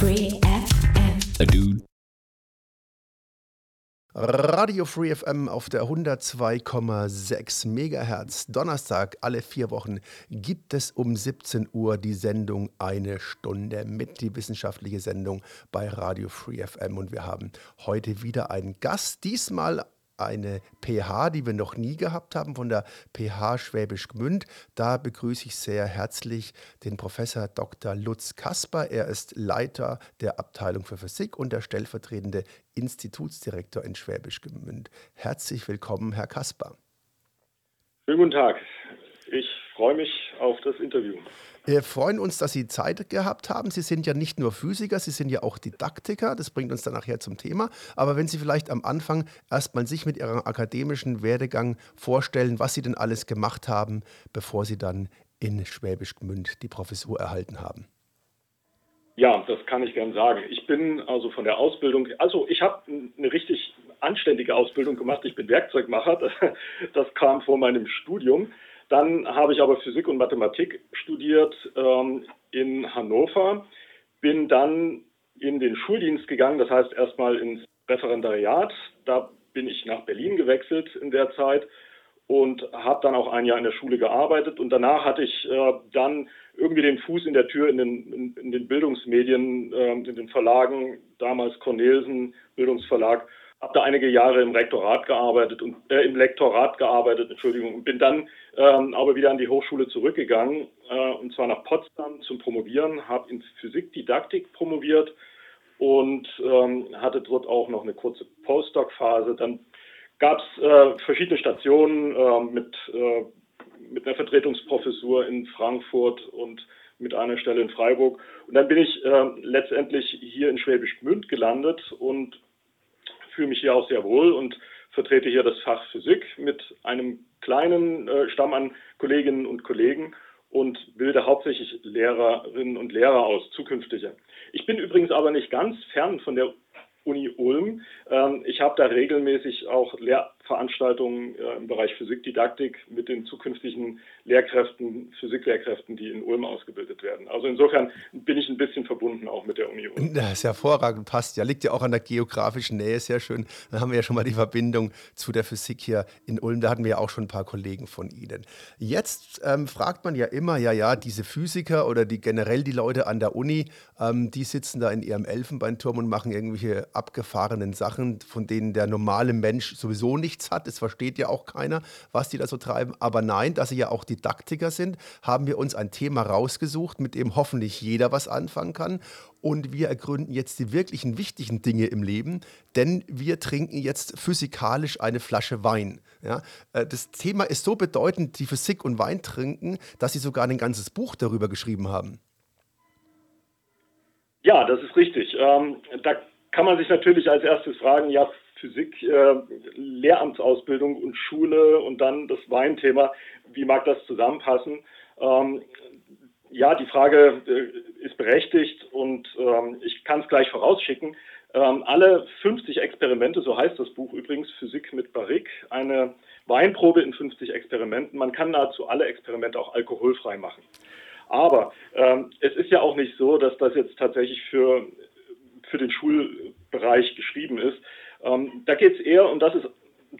Free FM. A dude. Radio Free FM auf der 102,6 Megahertz. Donnerstag alle vier Wochen gibt es um 17 Uhr die Sendung Eine Stunde mit, die wissenschaftliche Sendung bei Radio Free FM. Und wir haben heute wieder einen Gast, diesmal eine PH, die wir noch nie gehabt haben, von der PH Schwäbisch Gmünd. Da begrüße ich sehr herzlich den Professor Dr. Lutz Kasper. Er ist Leiter der Abteilung für Physik und der stellvertretende Institutsdirektor in Schwäbisch Gmünd. Herzlich willkommen, Herr Kasper. Schönen guten Tag. Ich freue mich auf das Interview. Wir freuen uns, dass Sie Zeit gehabt haben. Sie sind ja nicht nur Physiker, Sie sind ja auch Didaktiker. Das bringt uns dann nachher zum Thema. Aber wenn Sie vielleicht am Anfang erstmal sich mit Ihrem akademischen Werdegang vorstellen, was Sie denn alles gemacht haben, bevor Sie dann in Schwäbisch Gmünd die Professur erhalten haben. Ja, das kann ich gern sagen. Ich bin also von der Ausbildung, also ich habe eine richtig anständige Ausbildung gemacht. Ich bin Werkzeugmacher. Das kam vor meinem Studium. Dann habe ich aber Physik und Mathematik studiert ähm, in Hannover, bin dann in den Schuldienst gegangen, das heißt erstmal ins Referendariat. Da bin ich nach Berlin gewechselt in der Zeit und habe dann auch ein Jahr in der Schule gearbeitet. Und danach hatte ich äh, dann irgendwie den Fuß in der Tür in den, in, in den Bildungsmedien, äh, in den Verlagen, damals Cornelsen Bildungsverlag habe da einige Jahre im Rektorat gearbeitet und äh, im Lektorat gearbeitet, Entschuldigung, und bin dann ähm, aber wieder an die Hochschule zurückgegangen äh, und zwar nach Potsdam zum Promovieren, habe in Physikdidaktik promoviert und ähm, hatte dort auch noch eine kurze Postdoc-Phase. Dann gab es äh, verschiedene Stationen äh, mit, äh, mit einer Vertretungsprofessur in Frankfurt und mit einer Stelle in Freiburg. Und dann bin ich äh, letztendlich hier in Schwäbisch Gmünd gelandet und fühle mich hier auch sehr wohl und vertrete hier das Fach Physik mit einem kleinen äh, Stamm an Kolleginnen und Kollegen und bilde hauptsächlich Lehrerinnen und Lehrer aus, zukünftige. Ich bin übrigens aber nicht ganz fern von der Uni Ulm. Ähm, ich habe da regelmäßig auch Lehrveranstaltungen äh, im Bereich Physikdidaktik mit den zukünftigen Lehrkräften, Physiklehrkräften, die in Ulm ausgebildet werden. Also insofern bin ich ein bisschen verbunden auch mit der Uni Ulm. Das ist hervorragend, passt ja. Liegt ja auch an der geografischen Nähe, sehr schön. Dann haben wir ja schon mal die Verbindung zu der Physik hier in Ulm. Da hatten wir ja auch schon ein paar Kollegen von Ihnen. Jetzt ähm, fragt man ja immer, ja, ja, diese Physiker oder die generell die Leute an der Uni, ähm, die sitzen da in ihrem Elfenbeinturm und machen irgendwelche abgefahrenen Sachen, von denen der normale Mensch sowieso nichts hat. Es versteht ja auch keiner, was die da so treiben. Aber nein, dass sie ja auch Didaktiker sind, haben wir uns ein Thema rausgesucht, mit dem hoffentlich jeder was anfangen kann. Und wir ergründen jetzt die wirklichen wichtigen Dinge im Leben, denn wir trinken jetzt physikalisch eine Flasche Wein. Ja, äh, das Thema ist so bedeutend, die Physik und Wein trinken, dass sie sogar ein ganzes Buch darüber geschrieben haben. Ja, das ist richtig. Ähm, da kann man sich natürlich als erstes fragen, ja, Physik, äh, Lehramtsausbildung und Schule und dann das Weinthema, wie mag das zusammenpassen? Ähm, ja, die Frage äh, ist berechtigt und ähm, ich kann es gleich vorausschicken. Ähm, alle 50 Experimente, so heißt das Buch übrigens, Physik mit Barrique, eine Weinprobe in 50 Experimenten. Man kann nahezu alle Experimente auch alkoholfrei machen. Aber ähm, es ist ja auch nicht so, dass das jetzt tatsächlich für für den Schulbereich geschrieben ist. Ähm, da geht es eher, und das ist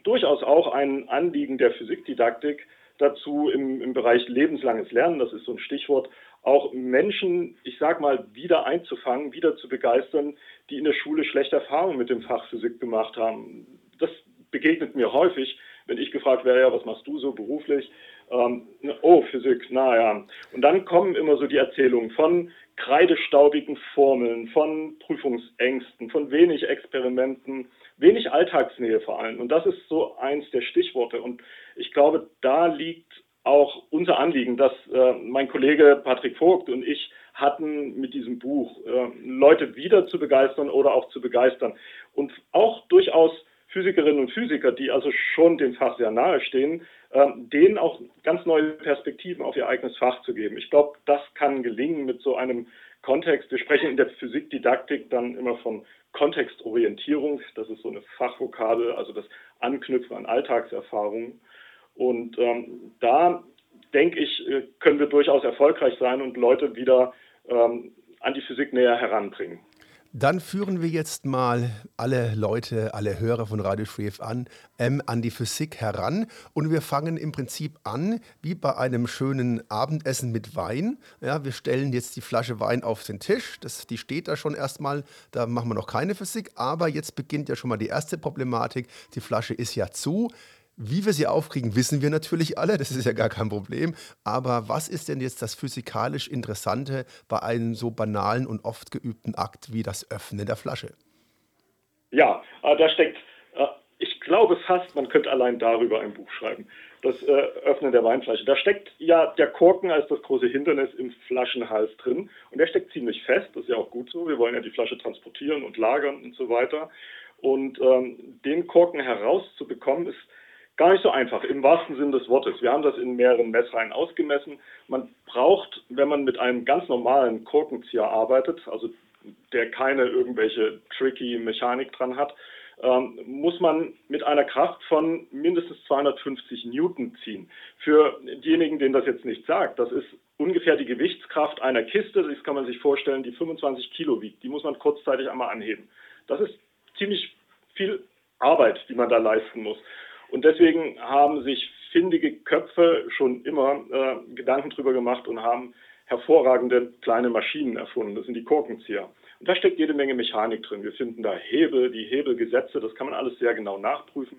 durchaus auch ein Anliegen der Physikdidaktik, dazu im, im Bereich lebenslanges Lernen, das ist so ein Stichwort, auch Menschen, ich sag mal, wieder einzufangen, wieder zu begeistern, die in der Schule schlechte Erfahrungen mit dem Fach Physik gemacht haben. Das begegnet mir häufig, wenn ich gefragt werde, ja, was machst du so beruflich? Ähm, oh, Physik, naja. Und dann kommen immer so die Erzählungen von kreidestaubigen Formeln, von Prüfungsängsten, von wenig Experimenten, wenig Alltagsnähe vor allem. Und das ist so eins der Stichworte. Und ich glaube, da liegt auch unser Anliegen, dass äh, mein Kollege Patrick Vogt und ich hatten mit diesem Buch, äh, Leute wieder zu begeistern oder auch zu begeistern. Und auch durchaus Physikerinnen und Physiker, die also schon dem Fach sehr nahe stehen, denen auch ganz neue Perspektiven auf ihr eigenes Fach zu geben. Ich glaube, das kann gelingen mit so einem Kontext. Wir sprechen in der Physikdidaktik dann immer von Kontextorientierung. Das ist so eine Fachvokabel, also das Anknüpfen an Alltagserfahrungen. Und ähm, da denke ich, äh, können wir durchaus erfolgreich sein und Leute wieder ähm, an die Physik näher heranbringen. Dann führen wir jetzt mal alle Leute, alle Hörer von Radio Free an, ähm, an die Physik heran. Und wir fangen im Prinzip an, wie bei einem schönen Abendessen mit Wein. Ja, wir stellen jetzt die Flasche Wein auf den Tisch. Das, die steht da schon erstmal. Da machen wir noch keine Physik. Aber jetzt beginnt ja schon mal die erste Problematik. Die Flasche ist ja zu. Wie wir sie aufkriegen, wissen wir natürlich alle, das ist ja gar kein Problem. Aber was ist denn jetzt das physikalisch Interessante bei einem so banalen und oft geübten Akt wie das Öffnen der Flasche? Ja, äh, da steckt, äh, ich glaube fast, man könnte allein darüber ein Buch schreiben. Das äh, Öffnen der Weinflasche. Da steckt ja der Korken als das große Hindernis im Flaschenhals drin. Und der steckt ziemlich fest, das ist ja auch gut so. Wir wollen ja die Flasche transportieren und lagern und so weiter. Und ähm, den Korken herauszubekommen, ist gar nicht so einfach, im wahrsten Sinne des Wortes. Wir haben das in mehreren Messreihen ausgemessen. Man braucht, wenn man mit einem ganz normalen Korkenzieher arbeitet, also der keine irgendwelche tricky Mechanik dran hat, ähm, muss man mit einer Kraft von mindestens 250 Newton ziehen. Für diejenigen, denen das jetzt nicht sagt, das ist ungefähr die Gewichtskraft einer Kiste, das kann man sich vorstellen, die 25 Kilo wiegt. Die muss man kurzzeitig einmal anheben. Das ist ziemlich viel Arbeit, die man da leisten muss. Und deswegen haben sich findige Köpfe schon immer äh, Gedanken drüber gemacht und haben hervorragende kleine Maschinen erfunden. Das sind die Korkenzieher. Und da steckt jede Menge Mechanik drin. Wir finden da Hebel, die Hebelgesetze, das kann man alles sehr genau nachprüfen.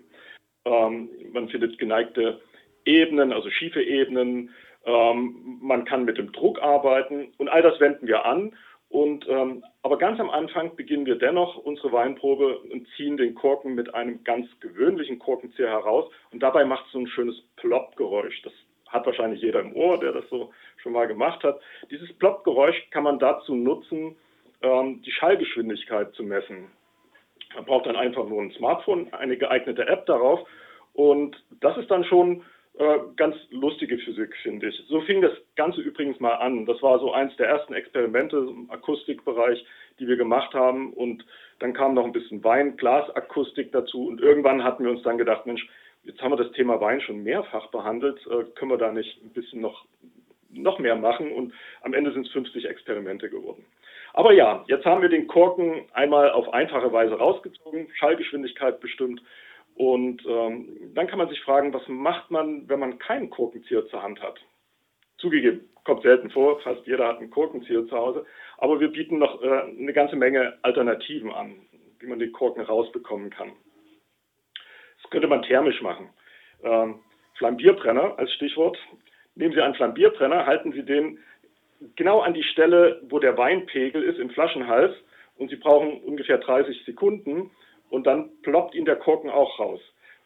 Ähm, man findet geneigte Ebenen, also schiefe Ebenen. Ähm, man kann mit dem Druck arbeiten und all das wenden wir an und, ähm, aber ganz am Anfang beginnen wir dennoch unsere Weinprobe und ziehen den Korken mit einem ganz gewöhnlichen Korkenzieher heraus. Und dabei macht es so ein schönes Plopp-Geräusch. Das hat wahrscheinlich jeder im Ohr, der das so schon mal gemacht hat. Dieses Plopp-Geräusch kann man dazu nutzen, ähm, die Schallgeschwindigkeit zu messen. Man braucht dann einfach nur ein Smartphone, eine geeignete App darauf. Und das ist dann schon äh, ganz lustige Physik, finde ich. So fing das Ganze übrigens mal an. Das war so eins der ersten Experimente im Akustikbereich, die wir gemacht haben. Und dann kam noch ein bisschen Wein, Glasakustik dazu. Und irgendwann hatten wir uns dann gedacht, Mensch, jetzt haben wir das Thema Wein schon mehrfach behandelt. Äh, können wir da nicht ein bisschen noch, noch mehr machen? Und am Ende sind es 50 Experimente geworden. Aber ja, jetzt haben wir den Korken einmal auf einfache Weise rausgezogen, Schallgeschwindigkeit bestimmt und ähm, dann kann man sich fragen, was macht man, wenn man keinen Korkenzieher zur Hand hat? Zugegeben, kommt selten vor, fast jeder hat einen Korkenzieher zu Hause, aber wir bieten noch äh, eine ganze Menge Alternativen an, wie man den Korken rausbekommen kann. Das könnte man thermisch machen. Ähm, Flambierbrenner als Stichwort. Nehmen Sie einen Flambierbrenner, halten Sie den genau an die Stelle, wo der Weinpegel ist im Flaschenhals und Sie brauchen ungefähr 30 Sekunden und dann ploppt ihn der Korken auch raus.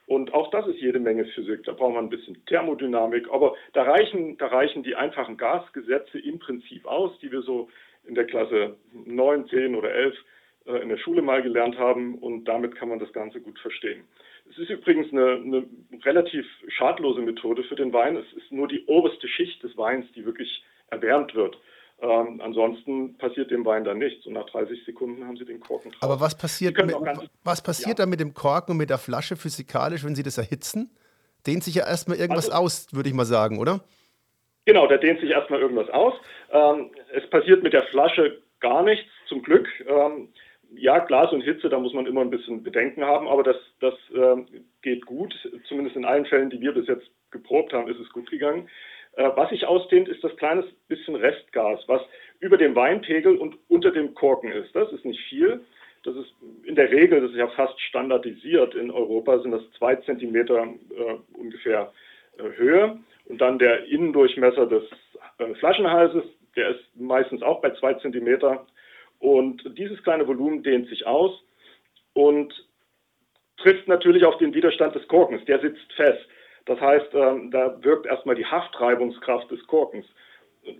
Und auch das ist jede Menge Physik. Da braucht man ein bisschen Thermodynamik. Aber da reichen, da reichen die einfachen Gasgesetze im Prinzip aus, die wir so in der Klasse 9, 10 oder 11 äh, in der Schule mal gelernt haben. Und damit kann man das Ganze gut verstehen. Es ist übrigens eine, eine relativ schadlose Methode für den Wein. Es ist nur die oberste Schicht des Weins, die wirklich erwärmt wird. Ähm, ansonsten passiert dem Wein dann nichts und nach 30 Sekunden haben Sie den Korken drauf. Aber was passiert, mit, was passiert ja. dann mit dem Korken und mit der Flasche physikalisch, wenn Sie das erhitzen? Dehnt sich ja erstmal irgendwas also, aus, würde ich mal sagen, oder? Genau, da dehnt sich erstmal irgendwas aus. Ähm, es passiert mit der Flasche gar nichts, zum Glück. Ähm, ja, Glas und Hitze, da muss man immer ein bisschen Bedenken haben, aber das, das ähm, geht gut. Zumindest in allen Fällen, die wir bis jetzt geprobt haben, ist es gut gegangen. Äh, was sich ausdehnt, ist das kleines bisschen Restgas, was über dem Weinpegel und unter dem Korken ist. Das ist nicht viel. Das ist in der Regel, das ist ja fast standardisiert in Europa, sind das zwei Zentimeter äh, ungefähr äh, Höhe. Und dann der Innendurchmesser des äh, Flaschenhalses, der ist meistens auch bei zwei Zentimeter. Und dieses kleine Volumen dehnt sich aus und trifft natürlich auf den Widerstand des Korkens. Der sitzt fest. Das heißt, ähm, da wirkt erstmal die Haftreibungskraft des Korkens.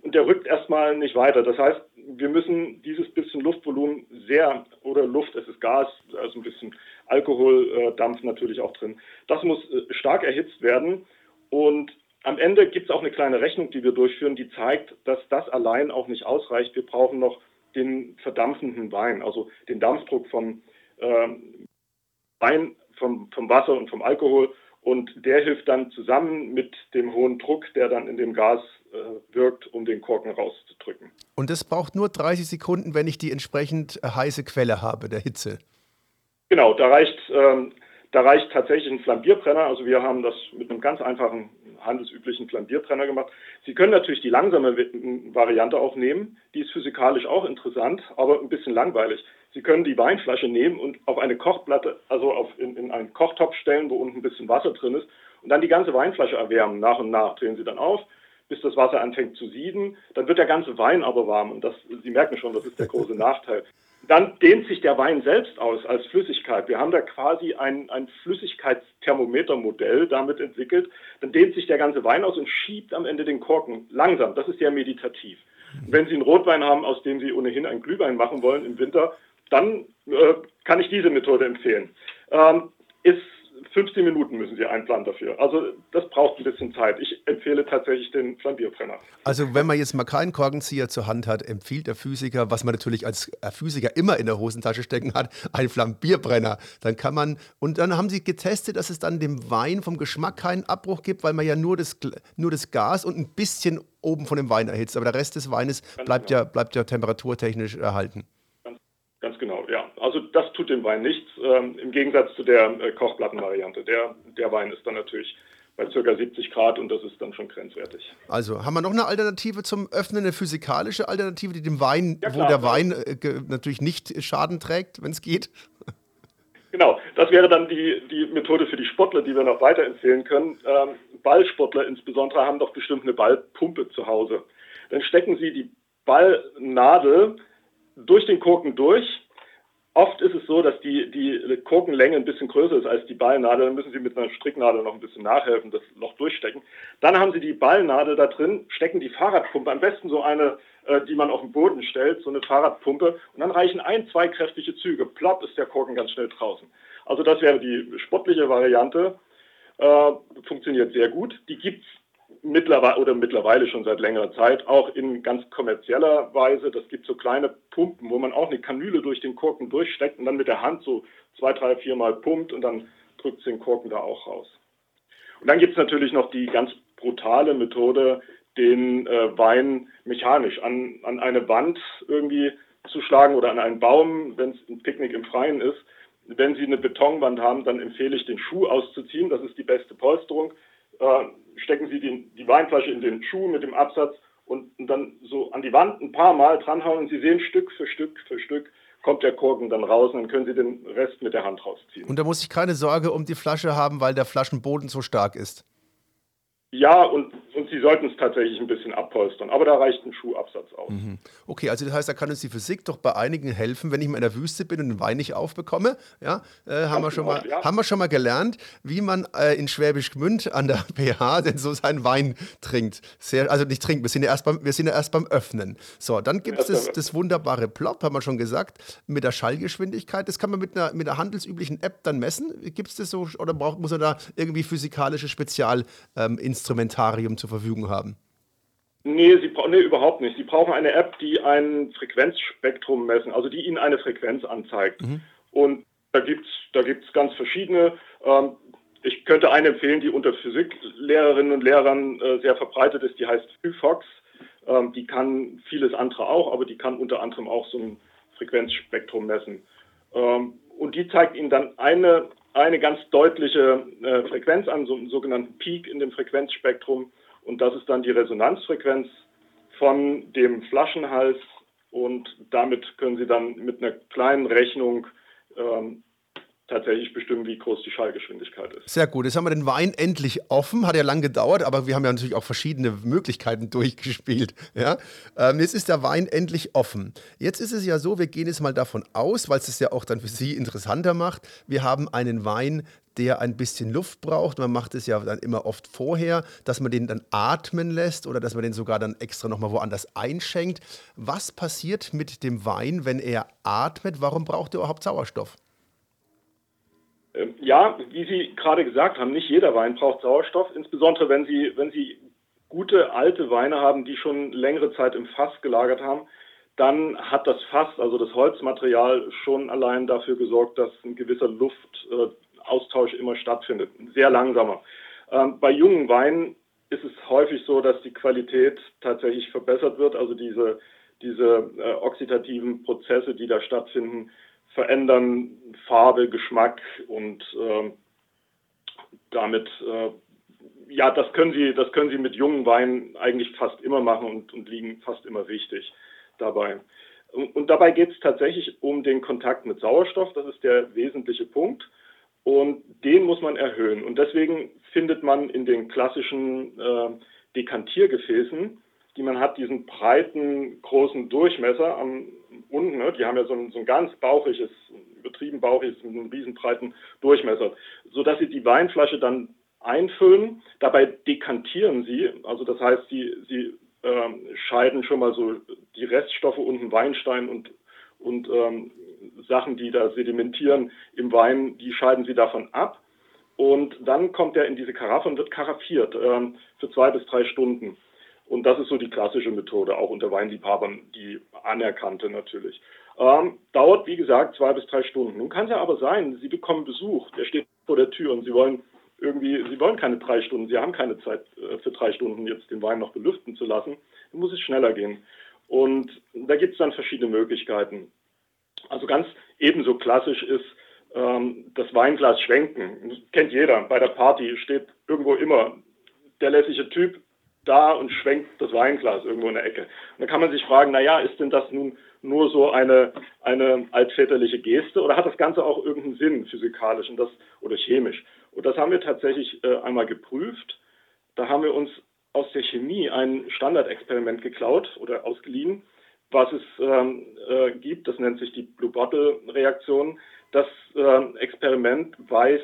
Und der rückt erstmal nicht weiter. Das heißt, wir müssen dieses bisschen Luftvolumen sehr, oder Luft, es ist Gas, also ein bisschen Alkoholdampf natürlich auch drin, das muss äh, stark erhitzt werden. Und am Ende gibt es auch eine kleine Rechnung, die wir durchführen, die zeigt, dass das allein auch nicht ausreicht. Wir brauchen noch den verdampfenden Wein, also den Dampfdruck vom ähm, Wein, vom, vom Wasser und vom Alkohol und der hilft dann zusammen mit dem hohen Druck, der dann in dem Gas äh, wirkt, um den Korken rauszudrücken. Und das braucht nur 30 Sekunden, wenn ich die entsprechend äh, heiße Quelle habe, der Hitze. Genau, da reicht, ähm, da reicht tatsächlich ein Flambierbrenner. Also wir haben das mit einem ganz einfachen handelsüblichen Flambierbrenner gemacht. Sie können natürlich die langsame Variante auch nehmen. Die ist physikalisch auch interessant, aber ein bisschen langweilig. Sie können die Weinflasche nehmen und auf eine Kochplatte, also auf, in, in einen Kochtopf stellen, wo unten ein bisschen Wasser drin ist und dann die ganze Weinflasche erwärmen. Nach und nach drehen Sie dann auf, bis das Wasser anfängt zu sieden. Dann wird der ganze Wein aber warm und das, Sie merken schon, das ist der große Nachteil. Dann dehnt sich der Wein selbst aus als Flüssigkeit. Wir haben da quasi ein, ein Flüssigkeitsthermometermodell damit entwickelt. Dann dehnt sich der ganze Wein aus und schiebt am Ende den Korken langsam. Das ist ja meditativ. Und wenn Sie einen Rotwein haben, aus dem Sie ohnehin einen Glühwein machen wollen im Winter, dann äh, kann ich diese Methode empfehlen. Ähm, ist 15 Minuten müssen Sie einplanen dafür. Also das braucht ein bisschen Zeit. Ich empfehle tatsächlich den Flambierbrenner. Also wenn man jetzt mal keinen Korkenzieher zur Hand hat, empfiehlt der Physiker, was man natürlich als Physiker immer in der Hosentasche stecken hat, einen Flambierbrenner. Dann kann man, und dann haben Sie getestet, dass es dann dem Wein vom Geschmack keinen Abbruch gibt, weil man ja nur das, nur das Gas und ein bisschen oben von dem Wein erhitzt. Aber der Rest des Weines bleibt, genau. ja, bleibt ja temperaturtechnisch erhalten. Ganz genau, ja. Also das tut dem Wein nichts, ähm, im Gegensatz zu der äh, Kochplattenvariante. Der, der Wein ist dann natürlich bei ca. 70 Grad und das ist dann schon grenzwertig. Also haben wir noch eine Alternative zum Öffnen, eine physikalische Alternative, die dem Wein, ja, wo der Wein äh, natürlich nicht Schaden trägt, wenn es geht? Genau, das wäre dann die, die Methode für die Sportler, die wir noch weiterempfehlen können. Ähm, Ballsportler insbesondere haben doch bestimmt eine Ballpumpe zu Hause. Dann stecken sie die Ballnadel durch den Korken durch. Oft ist es so, dass die, die Korkenlänge ein bisschen größer ist als die Ballnadel. Dann müssen Sie mit einer Stricknadel noch ein bisschen nachhelfen, das Loch durchstecken. Dann haben Sie die Ballnadel da drin, stecken die Fahrradpumpe, am besten so eine, äh, die man auf den Boden stellt, so eine Fahrradpumpe. Und dann reichen ein, zwei kräftige Züge. Plopp ist der Korken ganz schnell draußen. Also das wäre die sportliche Variante. Äh, funktioniert sehr gut. Die gibt es mittlerweile oder mittlerweile schon seit längerer Zeit auch in ganz kommerzieller Weise. Das gibt so kleine Pumpen, wo man auch eine Kanüle durch den Korken durchsteckt und dann mit der Hand so zwei, drei, vier Mal pumpt und dann drückt den Korken da auch raus. Und dann gibt es natürlich noch die ganz brutale Methode, den äh, Wein mechanisch an, an eine Wand irgendwie zu schlagen oder an einen Baum, wenn es ein Picknick im Freien ist. Wenn Sie eine Betonwand haben, dann empfehle ich, den Schuh auszuziehen. Das ist die beste Polsterung. Äh, stecken Sie die, die Weinflasche in den Schuh mit dem Absatz und, und dann so an die Wand ein paar Mal dranhauen und Sie sehen Stück für Stück für Stück kommt der Korken dann raus und dann können Sie den Rest mit der Hand rausziehen. Und da muss ich keine Sorge um die Flasche haben, weil der Flaschenboden so stark ist. Ja, und, und Sie sollten es tatsächlich ein bisschen abpolstern, aber da reicht ein Schuhabsatz aus. Mhm. Okay, also das heißt, da kann uns die Physik doch bei einigen helfen, wenn ich mal in der Wüste bin und den Wein nicht aufbekomme. Ja, äh, haben, wir schon mal, ja. haben wir schon mal gelernt, wie man äh, in Schwäbisch Gmünd an der PH denn so seinen Wein trinkt. Sehr, also nicht trinken, wir sind, ja erst beim, wir sind ja erst beim Öffnen. So, dann gibt es das, das, wunderbare Plop, haben wir schon gesagt, mit der Schallgeschwindigkeit. Das kann man mit einer, mit einer handelsüblichen App dann messen. Gibt es das so oder braucht, muss man da irgendwie physikalische Spezialinstrumente ähm, zur Verfügung haben? Nee, sie nee, überhaupt nicht. Sie brauchen eine App, die ein Frequenzspektrum messen, also die Ihnen eine Frequenz anzeigt. Mhm. Und da gibt es da gibt's ganz verschiedene. Ähm, ich könnte eine empfehlen, die unter Physiklehrerinnen und Lehrern äh, sehr verbreitet ist, die heißt Phyfox. Ähm, die kann vieles andere auch, aber die kann unter anderem auch so ein Frequenzspektrum messen. Ähm, und die zeigt Ihnen dann eine eine ganz deutliche äh, Frequenz an, so einen sogenannten Peak in dem Frequenzspektrum. Und das ist dann die Resonanzfrequenz von dem Flaschenhals. Und damit können Sie dann mit einer kleinen Rechnung ähm, tatsächlich bestimmen, wie groß die Schallgeschwindigkeit ist. Sehr gut. Jetzt haben wir den Wein endlich offen. Hat ja lang gedauert, aber wir haben ja natürlich auch verschiedene Möglichkeiten durchgespielt. Ja? Ähm, jetzt ist der Wein endlich offen. Jetzt ist es ja so, wir gehen jetzt mal davon aus, weil es es ja auch dann für Sie interessanter macht. Wir haben einen Wein, der ein bisschen Luft braucht. Man macht es ja dann immer oft vorher, dass man den dann atmen lässt oder dass man den sogar dann extra nochmal woanders einschenkt. Was passiert mit dem Wein, wenn er atmet? Warum braucht er überhaupt Sauerstoff? Ähm, ja, wie Sie gerade gesagt haben, nicht jeder Wein braucht Sauerstoff, insbesondere wenn Sie, wenn Sie gute alte Weine haben, die schon längere Zeit im Fass gelagert haben, dann hat das Fass, also das Holzmaterial, schon allein dafür gesorgt, dass ein gewisser Luftaustausch immer stattfindet. Sehr langsamer. Ähm, bei jungen Weinen ist es häufig so, dass die Qualität tatsächlich verbessert wird. Also diese, diese äh, oxidativen Prozesse, die da stattfinden, verändern Farbe, Geschmack und äh, damit, äh, ja, das können Sie, das können Sie mit jungen Weinen eigentlich fast immer machen und, und liegen fast immer richtig dabei. Und, und dabei geht es tatsächlich um den Kontakt mit Sauerstoff, das ist der wesentliche Punkt. Und den muss man erhöhen. Und deswegen findet man in den klassischen äh, Dekantiergefäßen, die man hat, diesen breiten, großen Durchmesser am unten, ne? die haben ja so ein, so ein ganz bauchiges, übertrieben bauchiges, mit einem riesen breiten Durchmesser, sodass sie die Weinflasche dann einfüllen. Dabei dekantieren sie, also das heißt, sie, sie ähm, scheiden schon mal so die Reststoffe unten Weinstein und, und ähm, Sachen, die da sedimentieren im Wein, die scheiden sie davon ab. Und dann kommt er in diese Karaffe und wird karaffiert ähm, für zwei bis drei Stunden. Und das ist so die klassische Methode, auch unter Weinliebhabern, die anerkannte natürlich. Ähm, dauert, wie gesagt, zwei bis drei Stunden. Nun kann es ja aber sein, Sie bekommen Besuch, der steht vor der Tür und Sie wollen irgendwie, Sie wollen keine drei Stunden, Sie haben keine Zeit äh, für drei Stunden jetzt den Wein noch belüften zu lassen. Dann muss es schneller gehen. Und da gibt es dann verschiedene Möglichkeiten. Also ganz ebenso klassisch ist ähm, das Weinglas schwenken. Das kennt jeder. Bei der Party steht irgendwo immer der lässige Typ da und schwenkt das Weinglas irgendwo in der Ecke. Und dann kann man sich fragen, naja, ist denn das nun nur so eine, eine altväterliche Geste oder hat das Ganze auch irgendeinen Sinn physikalisch und das, oder chemisch? Und das haben wir tatsächlich äh, einmal geprüft. Da haben wir uns aus der Chemie ein Standardexperiment geklaut oder ausgeliehen was es ähm, äh, gibt. Das nennt sich die Blue Bottle Reaktion. Das äh, Experiment weist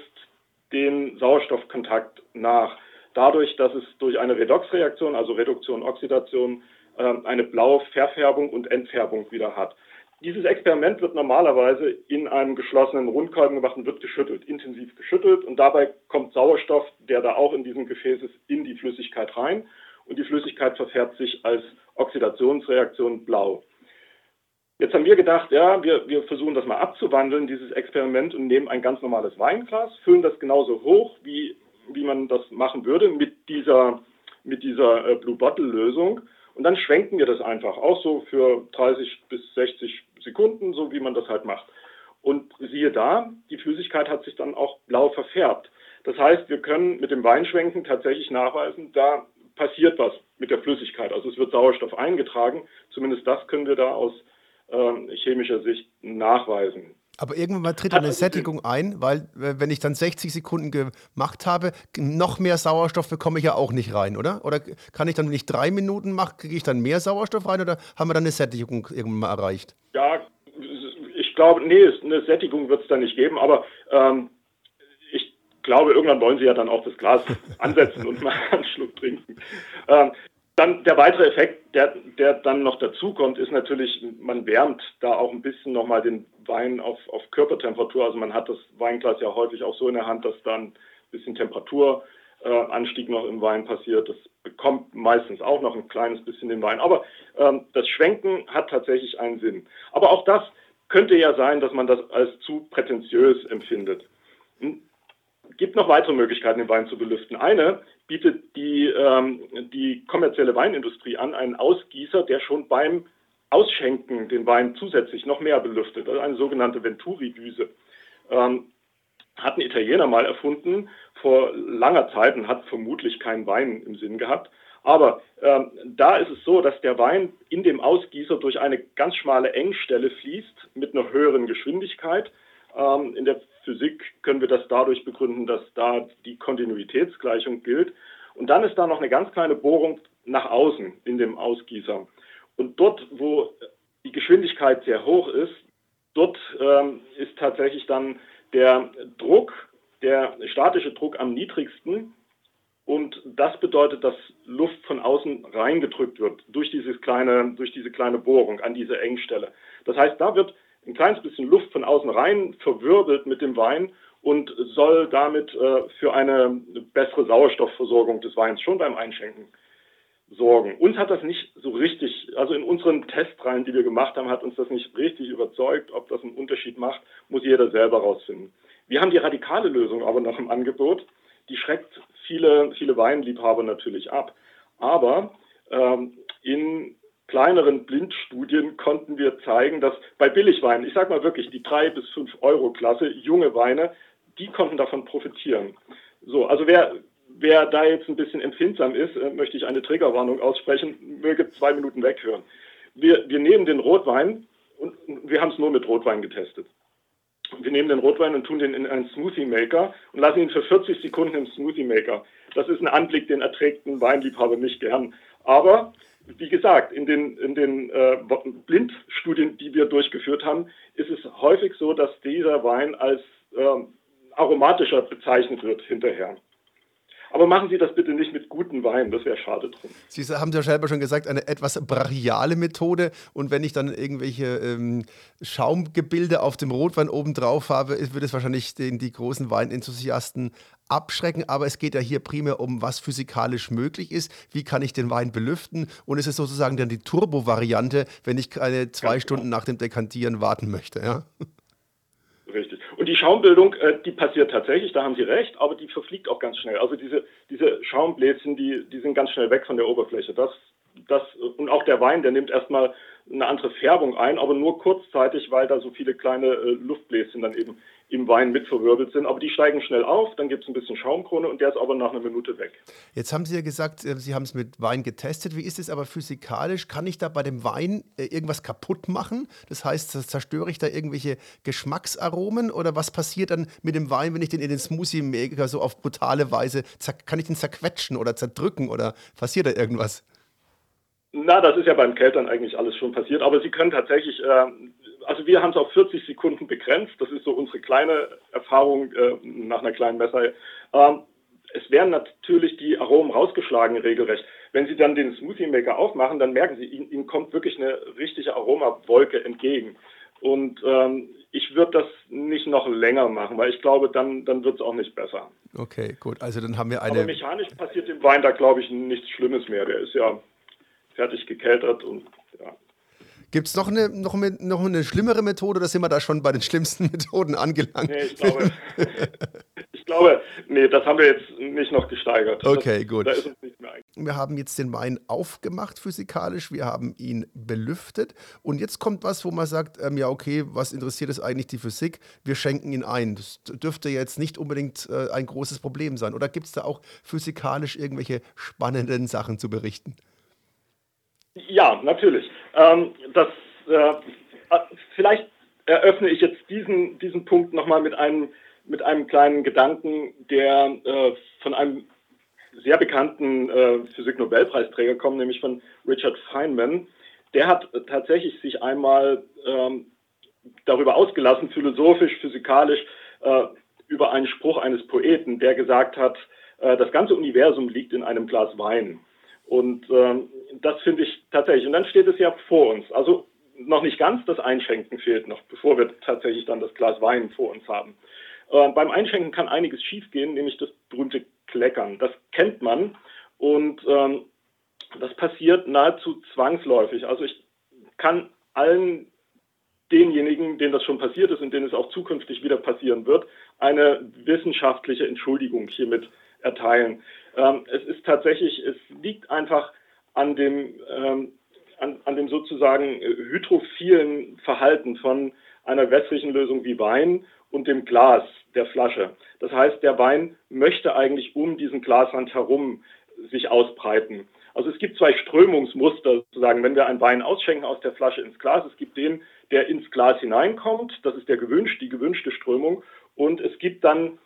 den Sauerstoffkontakt nach. Dadurch, dass es durch eine Redoxreaktion, also Reduktion, Oxidation, äh, eine blaue Verfärbung und Entfärbung wieder hat. Dieses Experiment wird normalerweise in einem geschlossenen Rundkolben gemacht und wird geschüttelt, intensiv geschüttelt. Und dabei kommt Sauerstoff, der da auch in diesem Gefäß ist, in die Flüssigkeit rein und die Flüssigkeit verfärbt sich als Oxidationsreaktion blau. Jetzt haben wir gedacht, ja, wir, wir versuchen das mal abzuwandeln, dieses Experiment, und nehmen ein ganz normales Weinglas, füllen das genauso hoch, wie, wie man das machen würde mit dieser, mit dieser äh, Blue Bottle Lösung. Und dann schwenken wir das einfach, auch so für 30 bis 60 Sekunden, so wie man das halt macht. Und siehe da, die Flüssigkeit hat sich dann auch blau verfärbt. Das heißt, wir können mit dem Weinschwenken tatsächlich nachweisen, da passiert was mit der Flüssigkeit. Also es wird Sauerstoff eingetragen. Zumindest das können wir da aus ähm, chemischer Sicht nachweisen. Aber irgendwann mal tritt eine Sättigung ein, weil wenn ich dann 60 Sekunden gemacht habe, noch mehr Sauerstoff bekomme ich ja auch nicht rein, oder? Oder kann ich dann, wenn ich drei Minuten mache, kriege ich dann mehr Sauerstoff rein oder haben wir dann eine Sättigung irgendwann mal erreicht? Ja, ich glaube, nee, eine Sättigung wird es da nicht geben, aber ähm, glaube, irgendwann wollen sie ja dann auch das Glas ansetzen und mal einen Schluck trinken. Ähm, dann der weitere Effekt, der, der dann noch dazukommt, ist natürlich, man wärmt da auch ein bisschen nochmal den Wein auf, auf Körpertemperatur. Also man hat das Weinglas ja häufig auch so in der Hand, dass dann ein bisschen Temperaturanstieg äh, noch im Wein passiert. Das bekommt meistens auch noch ein kleines bisschen den Wein. Aber ähm, das Schwenken hat tatsächlich einen Sinn. Aber auch das könnte ja sein, dass man das als zu prätentiös empfindet. Gibt noch weitere Möglichkeiten, den Wein zu belüften. Eine bietet die, ähm, die kommerzielle Weinindustrie an, einen Ausgießer, der schon beim Ausschenken den Wein zusätzlich noch mehr belüftet. Ist eine sogenannte Venturi-Düse. Ähm, hat ein Italiener mal erfunden vor langer Zeit und hat vermutlich keinen Wein im Sinn gehabt. Aber ähm, da ist es so, dass der Wein in dem Ausgießer durch eine ganz schmale Engstelle fließt mit einer höheren Geschwindigkeit. Ähm, in der Physik können wir das dadurch begründen, dass da die Kontinuitätsgleichung gilt. Und dann ist da noch eine ganz kleine Bohrung nach außen in dem Ausgießer. Und dort, wo die Geschwindigkeit sehr hoch ist, dort ähm, ist tatsächlich dann der Druck, der statische Druck am niedrigsten. Und das bedeutet, dass Luft von außen reingedrückt wird durch, dieses kleine, durch diese kleine Bohrung an diese Engstelle. Das heißt, da wird ein kleines bisschen Luft von außen rein verwirbelt mit dem Wein und soll damit äh, für eine bessere Sauerstoffversorgung des Weins schon beim Einschenken sorgen. Uns hat das nicht so richtig, also in unseren Testreihen, die wir gemacht haben, hat uns das nicht richtig überzeugt. Ob das einen Unterschied macht, muss jeder selber rausfinden. Wir haben die radikale Lösung aber noch im Angebot. die schreckt viele, viele Weinliebhaber natürlich ab. Aber ähm, in kleineren Blindstudien konnten wir zeigen, dass bei Billigweinen, ich sage mal wirklich die 3 bis 5 Euro Klasse, junge Weine, die konnten davon profitieren. So, also wer, wer da jetzt ein bisschen empfindsam ist, äh, möchte ich eine Triggerwarnung aussprechen, möge zwei Minuten weghören. Wir, wir nehmen den Rotwein und wir haben es nur mit Rotwein getestet. Wir nehmen den Rotwein und tun den in einen Smoothie Maker und lassen ihn für 40 Sekunden im Smoothie Maker. Das ist ein Anblick, den erträgt ein Weinliebhaber nicht gern. Aber wie gesagt, in den, in den äh, Blindstudien, die wir durchgeführt haben, ist es häufig so, dass dieser Wein als äh, aromatischer bezeichnet wird hinterher. Aber machen Sie das bitte nicht mit guten Weinen, das wäre schade drum. Sie haben ja selber schon gesagt, eine etwas brachiale Methode. Und wenn ich dann irgendwelche ähm, Schaumgebilde auf dem Rotwein oben drauf habe, würde es wahrscheinlich den, die großen Weinenthusiasten abschrecken. Aber es geht ja hier primär um, was physikalisch möglich ist. Wie kann ich den Wein belüften? Und es ist sozusagen dann die Turbo-Variante, wenn ich keine zwei Ganz Stunden genau. nach dem Dekantieren warten möchte. Ja? Und die Schaumbildung, äh, die passiert tatsächlich, da haben Sie recht, aber die verfliegt auch ganz schnell. Also diese, diese Schaumbläschen, die, die sind ganz schnell weg von der Oberfläche. Das, das, und auch der Wein, der nimmt erstmal eine andere Färbung ein, aber nur kurzzeitig, weil da so viele kleine äh, Luftbläschen dann eben im Wein mit verwirbelt sind. Aber die steigen schnell auf, dann gibt es ein bisschen Schaumkrone und der ist aber nach einer Minute weg. Jetzt haben Sie ja gesagt, äh, Sie haben es mit Wein getestet. Wie ist es aber physikalisch? Kann ich da bei dem Wein äh, irgendwas kaputt machen? Das heißt, zerstöre ich da irgendwelche Geschmacksaromen oder was passiert dann mit dem Wein, wenn ich den in den Smoothie Maker so auf brutale Weise, kann ich den zerquetschen oder zerdrücken oder passiert da irgendwas? Na, das ist ja beim Keltern eigentlich alles schon passiert, aber Sie können tatsächlich äh, also wir haben es auf 40 Sekunden begrenzt. Das ist so unsere kleine Erfahrung äh, nach einer kleinen Messreihe. Ähm, es werden natürlich die Aromen rausgeschlagen regelrecht. Wenn Sie dann den Smoothie Maker aufmachen, dann merken Sie, Ihnen, Ihnen kommt wirklich eine richtige Aromawolke entgegen. Und ähm, ich würde das nicht noch länger machen, weil ich glaube, dann, dann wird es auch nicht besser. Okay, gut. Also dann haben wir eine. Aber mechanisch passiert dem Wein da, glaube ich, nichts Schlimmes mehr. Der ist ja fertig gekeltert und ja. Gibt es noch eine, noch, eine, noch eine schlimmere Methode oder sind wir da schon bei den schlimmsten Methoden angelangt? Nee, ich glaube, ich glaube, nee, das haben wir jetzt nicht noch gesteigert. Okay, das, gut. Da ist uns nicht mehr wir haben jetzt den Wein aufgemacht physikalisch, wir haben ihn belüftet und jetzt kommt was, wo man sagt, ähm, ja okay, was interessiert es eigentlich die Physik? Wir schenken ihn ein. Das dürfte jetzt nicht unbedingt äh, ein großes Problem sein. Oder gibt es da auch physikalisch irgendwelche spannenden Sachen zu berichten? Ja, natürlich. Ähm, das, äh, vielleicht eröffne ich jetzt diesen, diesen Punkt nochmal mit einem, mit einem kleinen Gedanken, der äh, von einem sehr bekannten äh, Physik-Nobelpreisträger kommt, nämlich von Richard Feynman. Der hat tatsächlich sich einmal ähm, darüber ausgelassen, philosophisch, physikalisch, äh, über einen Spruch eines Poeten, der gesagt hat, äh, das ganze Universum liegt in einem Glas Wein. Und ähm, das finde ich tatsächlich. Und dann steht es ja vor uns. Also noch nicht ganz, das Einschenken fehlt noch, bevor wir tatsächlich dann das Glas Wein vor uns haben. Äh, beim Einschenken kann einiges schiefgehen, nämlich das berühmte Kleckern. Das kennt man und ähm, das passiert nahezu zwangsläufig. Also ich kann allen denjenigen, denen das schon passiert ist und denen es auch zukünftig wieder passieren wird, eine wissenschaftliche Entschuldigung hiermit erteilen. Ähm, es ist tatsächlich, es liegt einfach an dem, ähm, an, an, dem sozusagen hydrophilen Verhalten von einer wässrigen Lösung wie Wein und dem Glas der Flasche. Das heißt, der Wein möchte eigentlich um diesen Glasrand herum sich ausbreiten. Also es gibt zwei Strömungsmuster sozusagen, wenn wir einen Wein ausschenken aus der Flasche ins Glas. Es gibt den, der ins Glas hineinkommt, das ist der gewünscht, die gewünschte Strömung. Und es gibt dann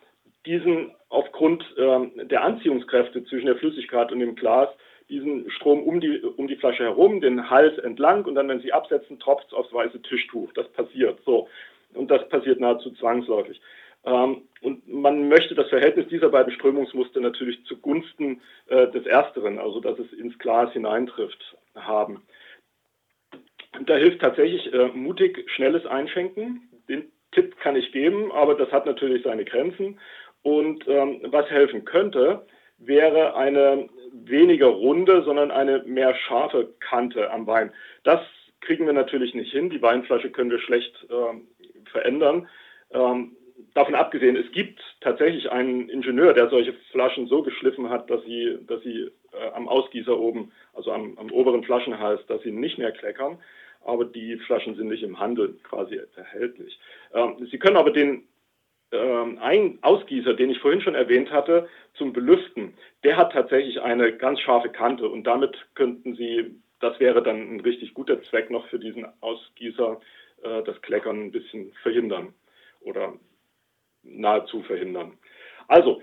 diesen aufgrund äh, der Anziehungskräfte zwischen der Flüssigkeit und dem Glas diesen Strom um die, um die Flasche herum, den Hals entlang und dann, wenn Sie absetzen, tropft es aufs weiße Tischtuch. Das passiert so. Und das passiert nahezu zwangsläufig. Ähm, und man möchte das Verhältnis dieser beiden Strömungsmuster natürlich zugunsten äh, des Ersteren, also dass es ins Glas hineintrifft, haben. Und da hilft tatsächlich äh, mutig schnelles Einschenken. Den Tipp kann ich geben, aber das hat natürlich seine Grenzen. Und ähm, was helfen könnte, wäre eine weniger runde, sondern eine mehr scharfe Kante am Wein. Das kriegen wir natürlich nicht hin. Die Weinflasche können wir schlecht ähm, verändern. Ähm, davon abgesehen, es gibt tatsächlich einen Ingenieur, der solche Flaschen so geschliffen hat, dass sie, dass sie äh, am Ausgießer oben, also am, am, oberen Flaschenhals, dass sie nicht mehr kleckern. Aber die Flaschen sind nicht im Handel quasi erhältlich. Ähm, sie können aber den ähm, ein Ausgießer, den ich vorhin schon erwähnt hatte, zum Belüften, der hat tatsächlich eine ganz scharfe Kante und damit könnten Sie, das wäre dann ein richtig guter Zweck noch für diesen Ausgießer, äh, das Kleckern ein bisschen verhindern oder nahezu verhindern. Also,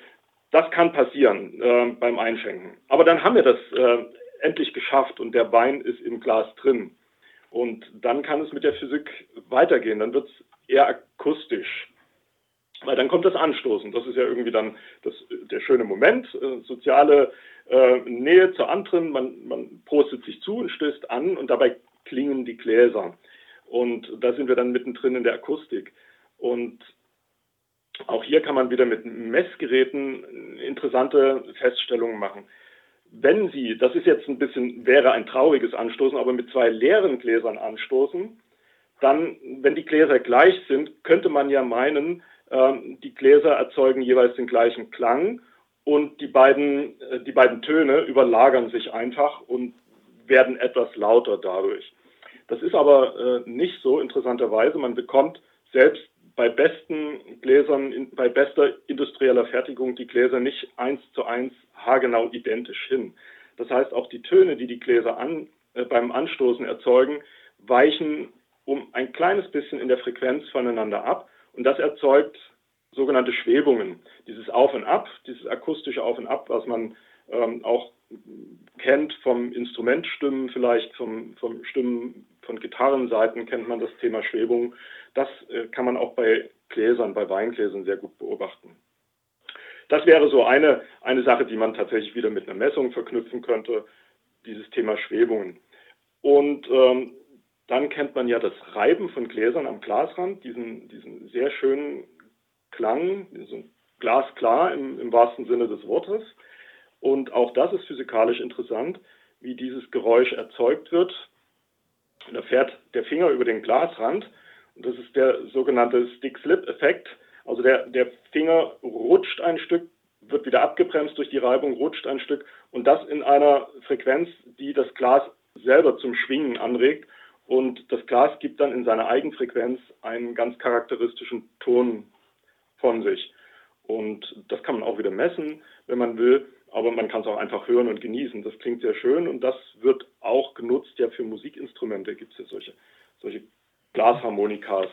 das kann passieren äh, beim Einschenken. Aber dann haben wir das äh, endlich geschafft und der Wein ist im Glas drin. Und dann kann es mit der Physik weitergehen. Dann wird es eher akustisch. Weil dann kommt das Anstoßen. Das ist ja irgendwie dann das, der schöne Moment. Äh, soziale äh, Nähe zu anderen. Man, man prostet sich zu und stößt an und dabei klingen die Gläser. Und da sind wir dann mittendrin in der Akustik. Und auch hier kann man wieder mit Messgeräten interessante Feststellungen machen. Wenn Sie, das ist jetzt ein bisschen, wäre ein trauriges Anstoßen, aber mit zwei leeren Gläsern anstoßen, dann, wenn die Gläser gleich sind, könnte man ja meinen, die Gläser erzeugen jeweils den gleichen Klang und die beiden, äh, die beiden Töne überlagern sich einfach und werden etwas lauter dadurch. Das ist aber äh, nicht so interessanterweise. Man bekommt selbst bei besten Gläsern, bei bester industrieller Fertigung die Gläser nicht eins zu eins haargenau identisch hin. Das heißt, auch die Töne, die die Gläser an, äh, beim Anstoßen erzeugen, weichen um ein kleines bisschen in der Frequenz voneinander ab und das erzeugt sogenannte Schwebungen. Dieses Auf und Ab, dieses akustische Auf und Ab, was man ähm, auch kennt vom Instrumentstimmen, vielleicht vom, vom Stimmen von Gitarrenseiten kennt man das Thema Schwebung. Das äh, kann man auch bei Gläsern, bei Weingläsern sehr gut beobachten. Das wäre so eine, eine Sache, die man tatsächlich wieder mit einer Messung verknüpfen könnte, dieses Thema Schwebungen. Und ähm, dann kennt man ja das Reiben von Gläsern am Glasrand, diesen, diesen sehr schönen Klang, diesen glasklar im, im wahrsten Sinne des Wortes. Und auch das ist physikalisch interessant, wie dieses Geräusch erzeugt wird. Da fährt der Finger über den Glasrand und das ist der sogenannte Stick-Slip-Effekt. Also der, der Finger rutscht ein Stück, wird wieder abgebremst durch die Reibung, rutscht ein Stück und das in einer Frequenz, die das Glas selber zum Schwingen anregt. Und das Glas gibt dann in seiner Eigenfrequenz einen ganz charakteristischen Ton von sich. Und das kann man auch wieder messen, wenn man will, aber man kann es auch einfach hören und genießen. Das klingt sehr schön und das wird auch genutzt ja für Musikinstrumente. Gibt es ja solche, solche Glasharmonikas.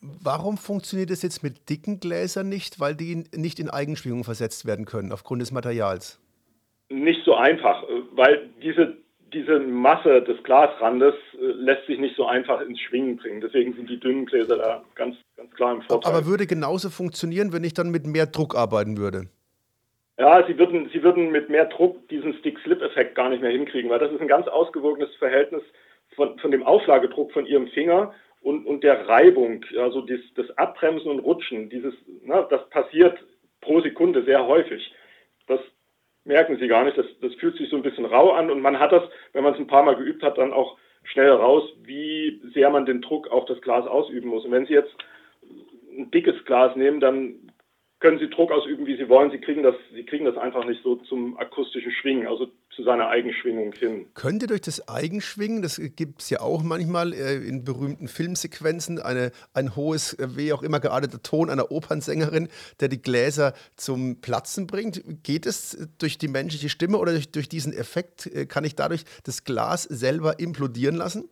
Warum funktioniert das jetzt mit dicken Gläsern nicht? Weil die nicht in Eigenschwingung versetzt werden können, aufgrund des Materials. Nicht so einfach, weil diese diese Masse des Glasrandes äh, lässt sich nicht so einfach ins Schwingen bringen. Deswegen sind die dünnen Gläser da ganz, ganz klar im Vorteil. Aber würde genauso funktionieren, wenn ich dann mit mehr Druck arbeiten würde? Ja, sie würden, sie würden mit mehr Druck diesen Stick-Slip-Effekt gar nicht mehr hinkriegen, weil das ist ein ganz ausgewogenes Verhältnis von, von dem Auflagedruck von ihrem Finger und, und der Reibung, also das, das Abbremsen und Rutschen, dieses, na, das passiert pro Sekunde sehr häufig. Merken sie gar nicht. Das, das fühlt sich so ein bisschen rau an und man hat das, wenn man es ein paar Mal geübt hat, dann auch schnell raus, wie sehr man den Druck auf das Glas ausüben muss. Und wenn Sie jetzt ein dickes Glas nehmen, dann können Sie Druck ausüben, wie Sie wollen. Sie kriegen das, Sie kriegen das einfach nicht so zum akustischen Schwingen, also zu seiner Eigenschwingung hin. Könnte durch das Eigenschwingen, das gibt es ja auch manchmal äh, in berühmten Filmsequenzen, eine, ein hohes, äh, wie auch immer gearteter Ton einer Opernsängerin, der die Gläser zum Platzen bringt. Geht es durch die menschliche Stimme oder durch, durch diesen Effekt, äh, kann ich dadurch das Glas selber implodieren lassen?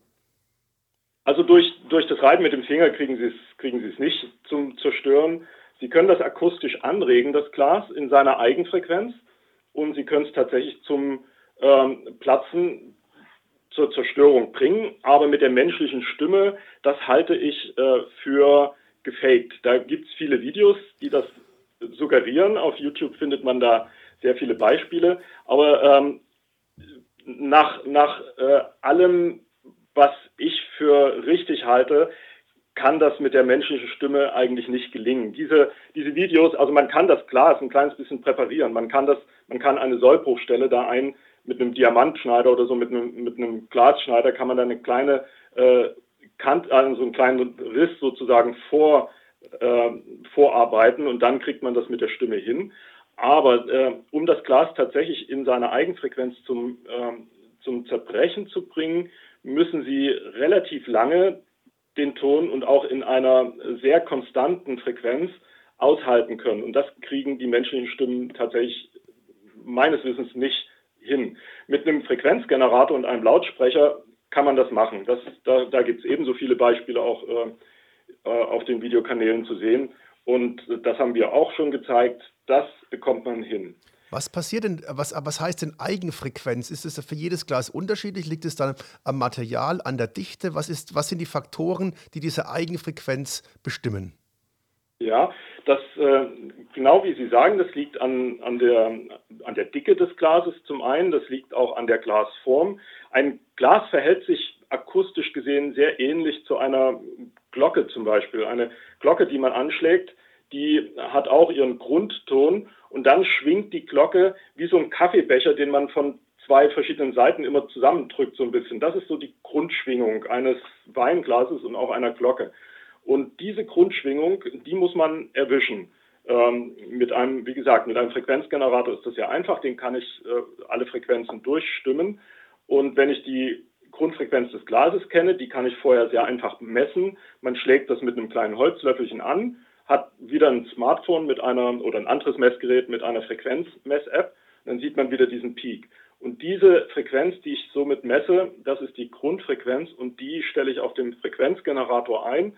Also durch, durch das Reiben mit dem Finger kriegen Sie es kriegen nicht zum Zerstören. Sie können das akustisch anregen, das Glas, in seiner Eigenfrequenz und Sie können es tatsächlich zum ähm, Platzen, zur Zerstörung bringen. Aber mit der menschlichen Stimme, das halte ich äh, für gefaked. Da gibt es viele Videos, die das suggerieren. Auf YouTube findet man da sehr viele Beispiele. Aber ähm, nach, nach äh, allem, was ich für richtig halte, kann das mit der menschlichen Stimme eigentlich nicht gelingen. Diese, diese Videos, also man kann das Glas ein kleines bisschen präparieren. Man kann das, man kann eine Sollbruchstelle da ein mit einem Diamantschneider oder so mit einem, mit einem Glasschneider kann man da eine kleine äh, Kant, also einen kleinen Riss sozusagen vor, äh, vorarbeiten und dann kriegt man das mit der Stimme hin. Aber äh, um das Glas tatsächlich in seiner Eigenfrequenz zum, äh, zum Zerbrechen zu bringen, müssen Sie relativ lange den Ton und auch in einer sehr konstanten Frequenz aushalten können. Und das kriegen die menschlichen Stimmen tatsächlich meines Wissens nicht hin. Mit einem Frequenzgenerator und einem Lautsprecher kann man das machen. Das, da da gibt es ebenso viele Beispiele auch äh, äh, auf den Videokanälen zu sehen. Und das haben wir auch schon gezeigt. Das bekommt man hin. Was passiert denn, was, was heißt denn Eigenfrequenz? Ist es für jedes Glas unterschiedlich? Liegt es dann am Material, an der Dichte? Was, ist, was sind die Faktoren, die diese Eigenfrequenz bestimmen? Ja, das äh, genau wie Sie sagen, das liegt an, an, der, an der Dicke des Glases zum einen, das liegt auch an der Glasform. Ein Glas verhält sich akustisch gesehen sehr ähnlich zu einer Glocke zum Beispiel. Eine Glocke, die man anschlägt, die hat auch ihren Grundton und dann schwingt die Glocke wie so ein Kaffeebecher, den man von zwei verschiedenen Seiten immer zusammendrückt so ein bisschen. Das ist so die Grundschwingung eines Weinglases und auch einer Glocke. Und diese Grundschwingung, die muss man erwischen. Ähm, mit einem, wie gesagt, mit einem Frequenzgenerator ist das ja einfach, den kann ich äh, alle Frequenzen durchstimmen. Und wenn ich die Grundfrequenz des Glases kenne, die kann ich vorher sehr einfach messen. Man schlägt das mit einem kleinen Holzlöffelchen an hat wieder ein Smartphone mit einer oder ein anderes Messgerät mit einer Frequenzmess-App. Dann sieht man wieder diesen Peak. Und diese Frequenz, die ich somit messe, das ist die Grundfrequenz und die stelle ich auf dem Frequenzgenerator ein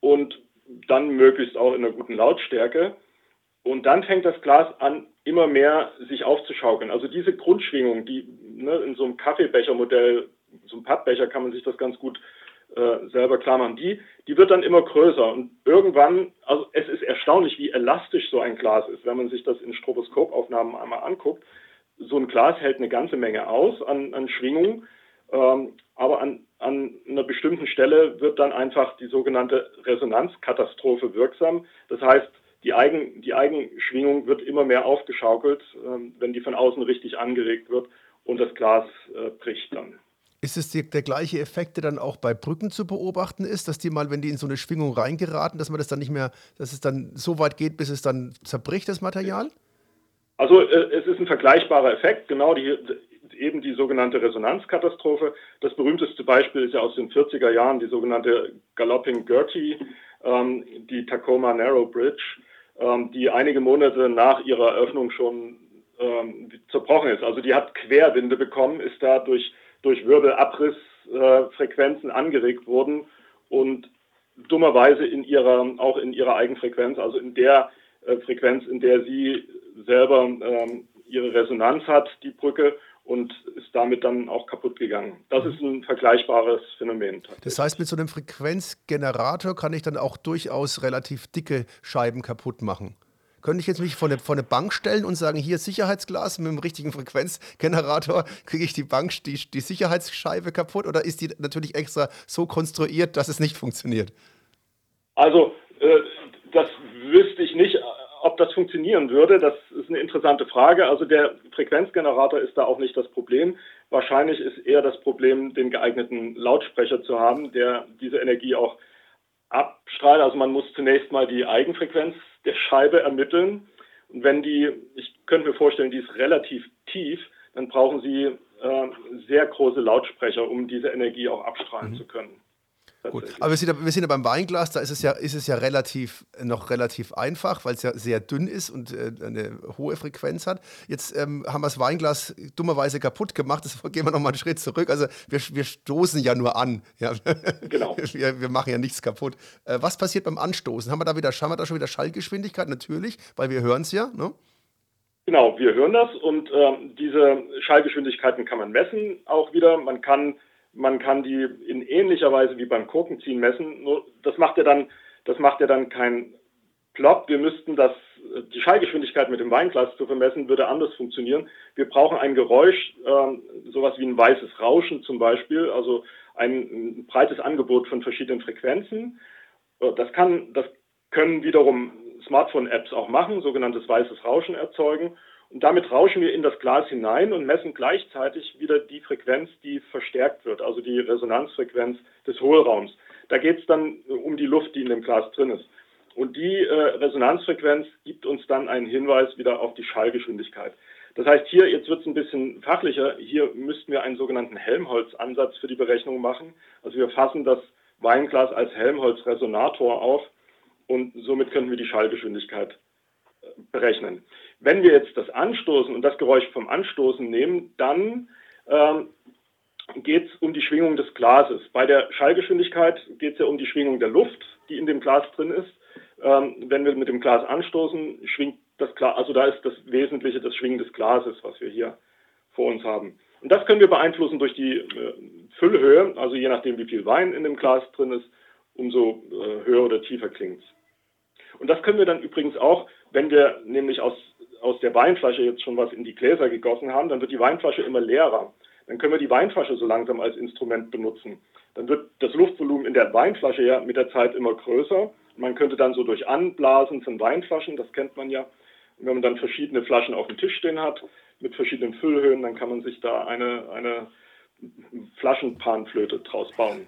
und dann möglichst auch in einer guten Lautstärke. Und dann fängt das Glas an, immer mehr sich aufzuschaukeln. Also diese Grundschwingung, die ne, in so einem Kaffeebechermodell, so einem Pappbecher kann man sich das ganz gut äh, selber klar machen, die, die wird dann immer größer und irgendwann, also es ist erstaunlich, wie elastisch so ein Glas ist, wenn man sich das in Stroboskopaufnahmen einmal anguckt. So ein Glas hält eine ganze Menge aus an, an Schwingung, ähm, aber an, an einer bestimmten Stelle wird dann einfach die sogenannte Resonanzkatastrophe wirksam. Das heißt, die, Eigen, die Eigenschwingung wird immer mehr aufgeschaukelt, ähm, wenn die von außen richtig angeregt wird und das Glas äh, bricht dann. Ist es die, der gleiche Effekt, der dann auch bei Brücken zu beobachten ist, dass die mal, wenn die in so eine Schwingung reingeraten, dass man das dann nicht mehr, dass es dann so weit geht, bis es dann zerbricht, das Material? Also äh, es ist ein vergleichbarer Effekt, genau die, eben die sogenannte Resonanzkatastrophe. Das berühmteste Beispiel ist ja aus den 40er Jahren die sogenannte Galloping Gertie, ähm, die Tacoma Narrow Bridge, ähm, die einige Monate nach ihrer Eröffnung schon ähm, zerbrochen ist. Also die hat Querwinde bekommen, ist da durch durch Wirbelabrissfrequenzen äh, angeregt wurden und dummerweise in ihrer, auch in ihrer Eigenfrequenz, also in der äh, Frequenz, in der sie selber ähm, ihre Resonanz hat, die Brücke, und ist damit dann auch kaputt gegangen. Das ist ein vergleichbares Phänomen. Das heißt, mit so einem Frequenzgenerator kann ich dann auch durchaus relativ dicke Scheiben kaputt machen. Könnte ich jetzt mich vor eine, vor eine Bank stellen und sagen, hier Sicherheitsglas mit dem richtigen Frequenzgenerator, kriege ich die Bank, die, die Sicherheitsscheibe kaputt oder ist die natürlich extra so konstruiert, dass es nicht funktioniert? Also, äh, das wüsste ich nicht, ob das funktionieren würde. Das ist eine interessante Frage. Also der Frequenzgenerator ist da auch nicht das Problem. Wahrscheinlich ist eher das Problem, den geeigneten Lautsprecher zu haben, der diese Energie auch abstrahlt. Also man muss zunächst mal die Eigenfrequenz der Scheibe ermitteln. Und wenn die, ich könnte mir vorstellen, die ist relativ tief, dann brauchen Sie äh, sehr große Lautsprecher, um diese Energie auch abstrahlen mhm. zu können. Gut. Aber wir sind, ja, wir sind ja beim Weinglas, da ist es ja, ist es ja relativ, noch relativ einfach, weil es ja sehr dünn ist und äh, eine hohe Frequenz hat. Jetzt ähm, haben wir das Weinglas dummerweise kaputt gemacht, deshalb gehen wir nochmal einen Schritt zurück. Also wir, wir stoßen ja nur an. Ja? Genau. Wir, wir machen ja nichts kaputt. Äh, was passiert beim Anstoßen? Haben wir da wieder, haben wir da schon wieder Schallgeschwindigkeit? Natürlich, weil wir hören es ja. Ne? Genau, wir hören das und ähm, diese Schallgeschwindigkeiten kann man messen auch wieder. Man kann man kann die in ähnlicher Weise wie beim Korkenziehen messen. Nur das macht ja dann, das macht ja dann kein Plop. Wir müssten das, die Schallgeschwindigkeit mit dem Weinglas zu vermessen, würde anders funktionieren. Wir brauchen ein Geräusch, äh, sowas wie ein weißes Rauschen zum Beispiel, also ein, ein breites Angebot von verschiedenen Frequenzen. Äh, das kann, das können wiederum Smartphone-Apps auch machen, sogenanntes weißes Rauschen erzeugen. Und damit rauschen wir in das Glas hinein und messen gleichzeitig wieder die Frequenz, die verstärkt wird, also die Resonanzfrequenz des Hohlraums. Da geht es dann um die Luft, die in dem Glas drin ist. Und die äh, Resonanzfrequenz gibt uns dann einen Hinweis wieder auf die Schallgeschwindigkeit. Das heißt, hier, jetzt wird es ein bisschen fachlicher, hier müssten wir einen sogenannten Helmholtz-Ansatz für die Berechnung machen. Also wir fassen das Weinglas als Helmholtz-Resonator auf und somit könnten wir die Schallgeschwindigkeit äh, berechnen. Wenn wir jetzt das Anstoßen und das Geräusch vom Anstoßen nehmen, dann ähm, geht es um die Schwingung des Glases. Bei der Schallgeschwindigkeit geht es ja um die Schwingung der Luft, die in dem Glas drin ist. Ähm, wenn wir mit dem Glas anstoßen, schwingt das Glas, also da ist das Wesentliche das Schwingen des Glases, was wir hier vor uns haben. Und das können wir beeinflussen durch die äh, Füllhöhe, also je nachdem, wie viel Wein in dem Glas drin ist, umso äh, höher oder tiefer klingt es. Und das können wir dann übrigens auch, wenn wir nämlich aus, aus der Weinflasche jetzt schon was in die Gläser gegossen haben, dann wird die Weinflasche immer leerer. Dann können wir die Weinflasche so langsam als Instrument benutzen. Dann wird das Luftvolumen in der Weinflasche ja mit der Zeit immer größer. Man könnte dann so durch Anblasen von Weinflaschen, das kennt man ja, und wenn man dann verschiedene Flaschen auf dem Tisch stehen hat, mit verschiedenen Füllhöhen, dann kann man sich da eine, eine Flaschenpanflöte draus bauen.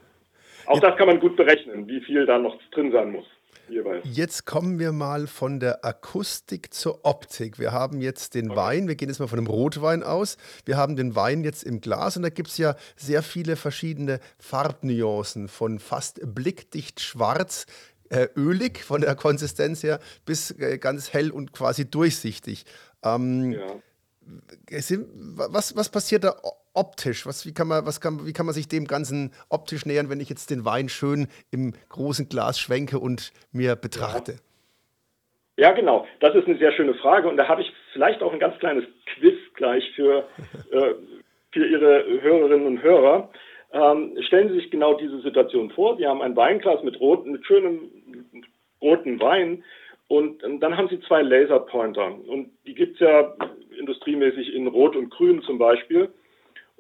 Auch das kann man gut berechnen, wie viel da noch drin sein muss. Jeweils. Jetzt kommen wir mal von der Akustik zur Optik. Wir haben jetzt den okay. Wein, wir gehen jetzt mal von einem Rotwein aus. Wir haben den Wein jetzt im Glas und da gibt es ja sehr viele verschiedene Farbnuancen, von fast blickdicht schwarz äh, ölig von der Konsistenz her bis äh, ganz hell und quasi durchsichtig. Ähm, ja. sind, was, was passiert da optisch? Was, wie, kann man, was kann, wie kann man sich dem Ganzen optisch nähern, wenn ich jetzt den Wein schön im großen Glas schwenke und mir betrachte? Ja. Ja, genau. Das ist eine sehr schöne Frage. Und da habe ich vielleicht auch ein ganz kleines Quiz gleich für, äh, für Ihre Hörerinnen und Hörer. Ähm, stellen Sie sich genau diese Situation vor. Sie haben ein Weinglas mit, rot, mit schönem roten Wein und dann haben Sie zwei Laserpointer. Und die gibt es ja industriemäßig in Rot und Grün zum Beispiel.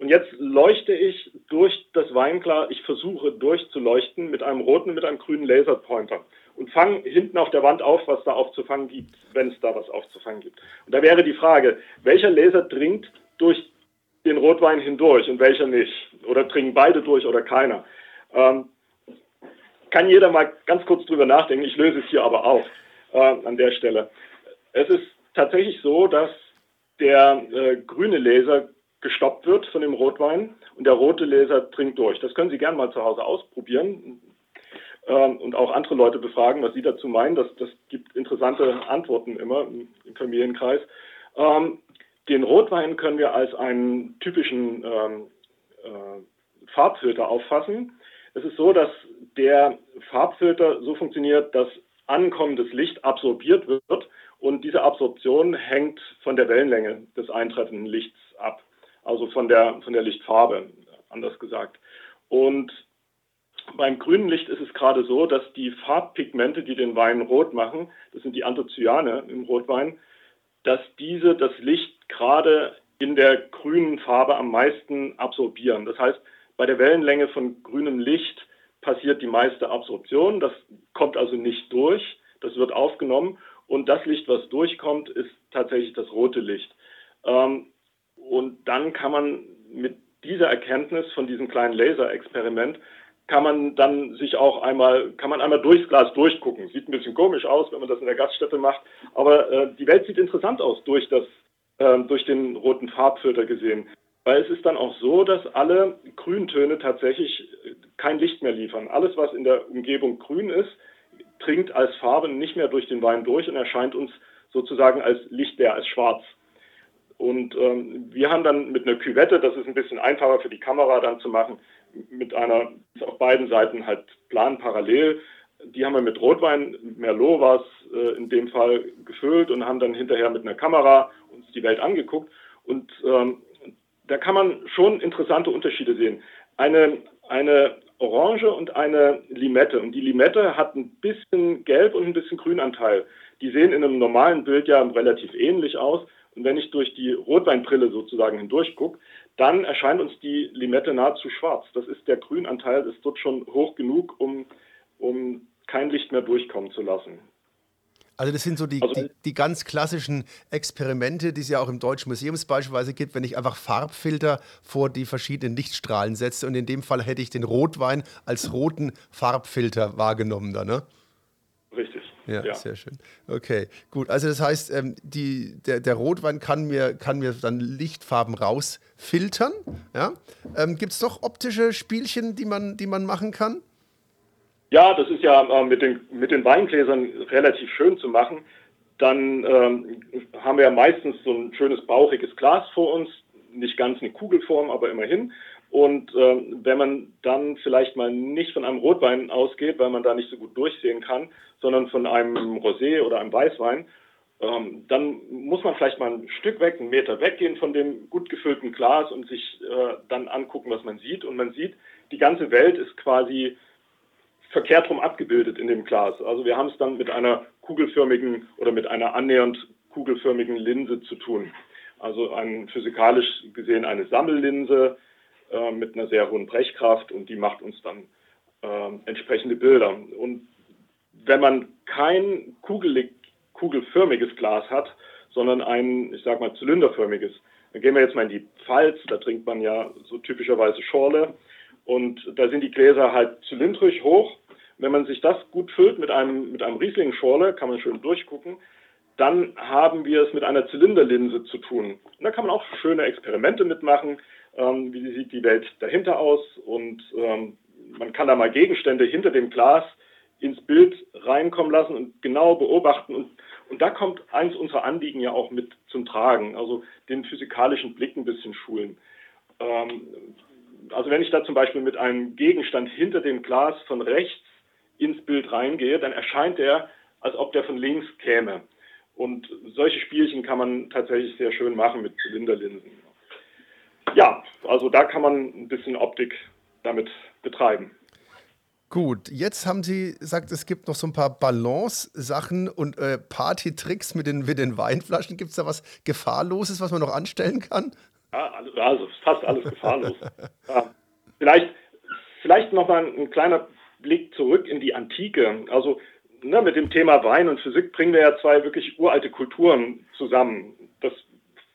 Und jetzt leuchte ich durch das Weinglas, ich versuche durchzuleuchten mit einem roten mit einem grünen Laserpointer und fange hinten auf der Wand auf, was da aufzufangen gibt, wenn es da was aufzufangen gibt. Und da wäre die Frage, welcher Laser dringt durch den Rotwein hindurch und welcher nicht? Oder trinken beide durch oder keiner? Ähm, kann jeder mal ganz kurz drüber nachdenken. Ich löse es hier aber auf äh, an der Stelle. Es ist tatsächlich so, dass der äh, grüne Laser gestoppt wird von dem Rotwein und der rote Laser dringt durch. Das können Sie gerne mal zu Hause ausprobieren ähm, und auch andere Leute befragen, was sie dazu meinen. Das, das gibt interessante Antworten immer im, im Familienkreis. Ähm, den Rotwein können wir als einen typischen ähm, äh, Farbfilter auffassen. Es ist so, dass der Farbfilter so funktioniert, dass ankommendes Licht absorbiert wird und diese Absorption hängt von der Wellenlänge des eintreffenden Lichts ab, also von der, von der Lichtfarbe, anders gesagt. Und beim grünen Licht ist es gerade so, dass die Farbpigmente, die den Wein rot machen, das sind die Anthocyane im Rotwein, dass diese das Licht gerade in der grünen Farbe am meisten absorbieren. Das heißt, bei der Wellenlänge von grünem Licht passiert die meiste Absorption. Das kommt also nicht durch, das wird aufgenommen. Und das Licht, was durchkommt, ist tatsächlich das rote Licht. Ähm, und dann kann man mit dieser Erkenntnis von diesem kleinen Laserexperiment kann man dann sich auch einmal, kann man einmal durchs Glas durchgucken. Sieht ein bisschen komisch aus, wenn man das in der Gaststätte macht, aber äh, die Welt sieht interessant aus durch das, äh, durch den roten Farbfilter gesehen. Weil es ist dann auch so, dass alle Grüntöne tatsächlich kein Licht mehr liefern. Alles, was in der Umgebung grün ist, dringt als Farbe nicht mehr durch den Wein durch und erscheint uns sozusagen als lichtleer, als schwarz. Und ähm, wir haben dann mit einer Küvette, das ist ein bisschen einfacher für die Kamera dann zu machen, mit einer, auf beiden Seiten halt plan parallel. Die haben wir mit Rotwein, Merlot war es äh, in dem Fall gefüllt und haben dann hinterher mit einer Kamera uns die Welt angeguckt. Und ähm, da kann man schon interessante Unterschiede sehen. Eine, eine Orange und eine Limette. Und die Limette hat ein bisschen Gelb und ein bisschen Grünanteil. Die sehen in einem normalen Bild ja relativ ähnlich aus. Und wenn ich durch die Rotweinbrille sozusagen hindurch gucke, dann erscheint uns die Limette nahezu schwarz. Das ist der Grünanteil, ist dort schon hoch genug, um, um kein Licht mehr durchkommen zu lassen. Also das sind so die, also, die, die, ganz klassischen Experimente, die es ja auch im Deutschen Museum beispielsweise gibt, wenn ich einfach Farbfilter vor die verschiedenen Lichtstrahlen setze. Und in dem Fall hätte ich den Rotwein als roten Farbfilter wahrgenommen da, ne? Ja, ja, sehr schön. Okay, gut. Also das heißt, ähm, die, der, der Rotwein kann mir, kann mir dann Lichtfarben rausfiltern. Ja? Ähm, Gibt es doch optische Spielchen, die man, die man machen kann? Ja, das ist ja äh, mit, den, mit den Weingläsern relativ schön zu machen. Dann ähm, haben wir ja meistens so ein schönes bauchiges Glas vor uns, nicht ganz eine Kugelform, aber immerhin. Und ähm, wenn man dann vielleicht mal nicht von einem Rotwein ausgeht, weil man da nicht so gut durchsehen kann, sondern von einem Rosé oder einem Weißwein, ähm, dann muss man vielleicht mal ein Stück weg, einen Meter weggehen von dem gut gefüllten Glas und sich äh, dann angucken, was man sieht. Und man sieht, die ganze Welt ist quasi verkehrt rum abgebildet in dem Glas. Also wir haben es dann mit einer kugelförmigen oder mit einer annähernd kugelförmigen Linse zu tun. Also ein, physikalisch gesehen eine Sammellinse, äh, mit einer sehr hohen Brechkraft und die macht uns dann äh, entsprechende Bilder. Und wenn man kein kugelig, kugelförmiges Glas hat, sondern ein, ich sag mal, zylinderförmiges, dann gehen wir jetzt mal in die Pfalz, da trinkt man ja so typischerweise Schorle und da sind die Gläser halt zylindrisch hoch. Wenn man sich das gut füllt mit einem, mit einem Riesling-Schorle, kann man schön durchgucken, dann haben wir es mit einer Zylinderlinse zu tun. Und da kann man auch schöne Experimente mitmachen ähm, wie sieht die Welt dahinter aus und ähm, man kann da mal Gegenstände hinter dem Glas ins Bild reinkommen lassen und genau beobachten. Und, und da kommt eins unserer Anliegen ja auch mit zum Tragen, also den physikalischen Blick ein bisschen schulen. Ähm, also wenn ich da zum Beispiel mit einem Gegenstand hinter dem Glas von rechts ins Bild reingehe, dann erscheint er, als ob der von links käme. Und solche Spielchen kann man tatsächlich sehr schön machen mit Zylinderlinsen. Ja, also da kann man ein bisschen Optik damit betreiben. Gut, jetzt haben Sie gesagt, es gibt noch so ein paar Balance-Sachen und äh, Party-Tricks mit den, mit den Weinflaschen. Gibt es da was Gefahrloses, was man noch anstellen kann? Ja, also fast alles gefahrlos. ja. Vielleicht, vielleicht noch mal ein kleiner Blick zurück in die Antike. Also ne, mit dem Thema Wein und Physik bringen wir ja zwei wirklich uralte Kulturen zusammen. Das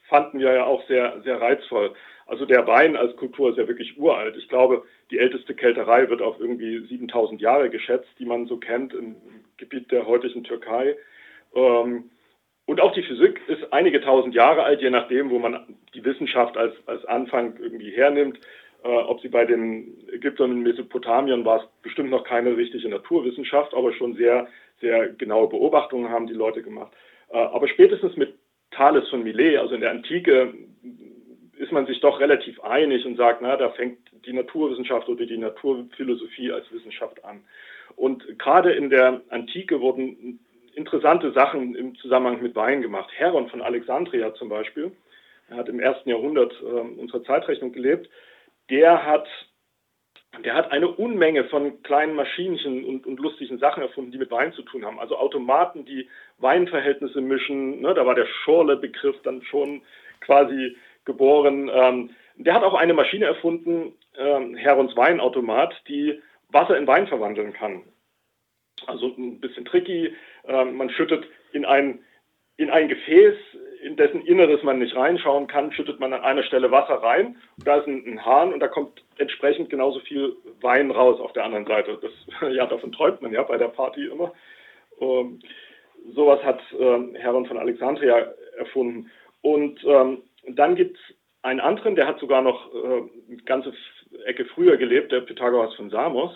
fanden wir ja auch sehr, sehr reizvoll. Also der Wein als Kultur ist ja wirklich uralt. Ich glaube, die älteste Kälterei wird auf irgendwie 7000 Jahre geschätzt, die man so kennt im Gebiet der heutigen Türkei. Ähm, und auch die Physik ist einige tausend Jahre alt, je nachdem, wo man die Wissenschaft als, als Anfang irgendwie hernimmt. Äh, ob sie bei den Ägyptern in Mesopotamien war es bestimmt noch keine richtige Naturwissenschaft, aber schon sehr, sehr genaue Beobachtungen haben die Leute gemacht. Äh, aber spätestens mit Thales von Milet, also in der Antike, ist man sich doch relativ einig und sagt, na, da fängt die Naturwissenschaft oder die Naturphilosophie als Wissenschaft an. Und gerade in der Antike wurden interessante Sachen im Zusammenhang mit Wein gemacht. Heron von Alexandria zum Beispiel, er hat im ersten Jahrhundert äh, unserer Zeitrechnung gelebt, der hat, der hat eine Unmenge von kleinen Maschinchen und, und lustigen Sachen erfunden, die mit Wein zu tun haben. Also Automaten, die Weinverhältnisse mischen. Ne, da war der Schorle-Begriff dann schon quasi geboren. Ähm, der hat auch eine Maschine erfunden, ähm, Herons Weinautomat, die Wasser in Wein verwandeln kann. Also ein bisschen tricky. Ähm, man schüttet in ein, in ein Gefäß, in dessen Inneres man nicht reinschauen kann, schüttet man an einer Stelle Wasser rein. Da ist ein, ein Hahn und da kommt entsprechend genauso viel Wein raus auf der anderen Seite. Das, ja, davon träumt man ja bei der Party immer. Ähm, sowas hat ähm, Heron von Alexandria erfunden. Und ähm, dann gibt es einen anderen, der hat sogar noch äh, eine ganze Ecke früher gelebt, der Pythagoras von Samos.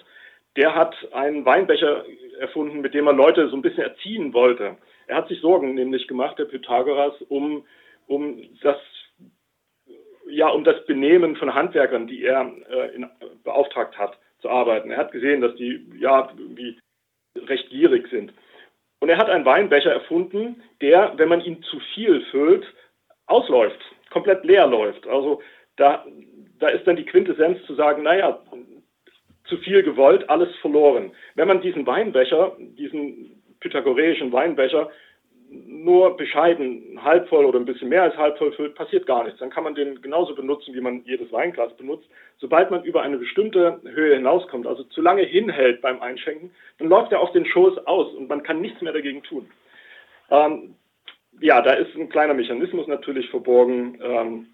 Der hat einen Weinbecher erfunden, mit dem er Leute so ein bisschen erziehen wollte. Er hat sich Sorgen nämlich gemacht, der Pythagoras, um, um das ja, um das Benehmen von Handwerkern, die er äh, in, beauftragt hat, zu arbeiten. Er hat gesehen, dass die ja irgendwie recht gierig sind. Und er hat einen Weinbecher erfunden, der, wenn man ihn zu viel füllt, ausläuft komplett leer läuft. Also da, da ist dann die Quintessenz zu sagen, naja, zu viel gewollt, alles verloren. Wenn man diesen Weinbecher, diesen pythagoreischen Weinbecher, nur bescheiden halb voll oder ein bisschen mehr als halb voll füllt, passiert gar nichts. Dann kann man den genauso benutzen, wie man jedes Weinglas benutzt. Sobald man über eine bestimmte Höhe hinauskommt, also zu lange hinhält beim Einschenken, dann läuft er auf den Schoß aus und man kann nichts mehr dagegen tun. Ähm, ja, da ist ein kleiner Mechanismus natürlich verborgen. Ähm,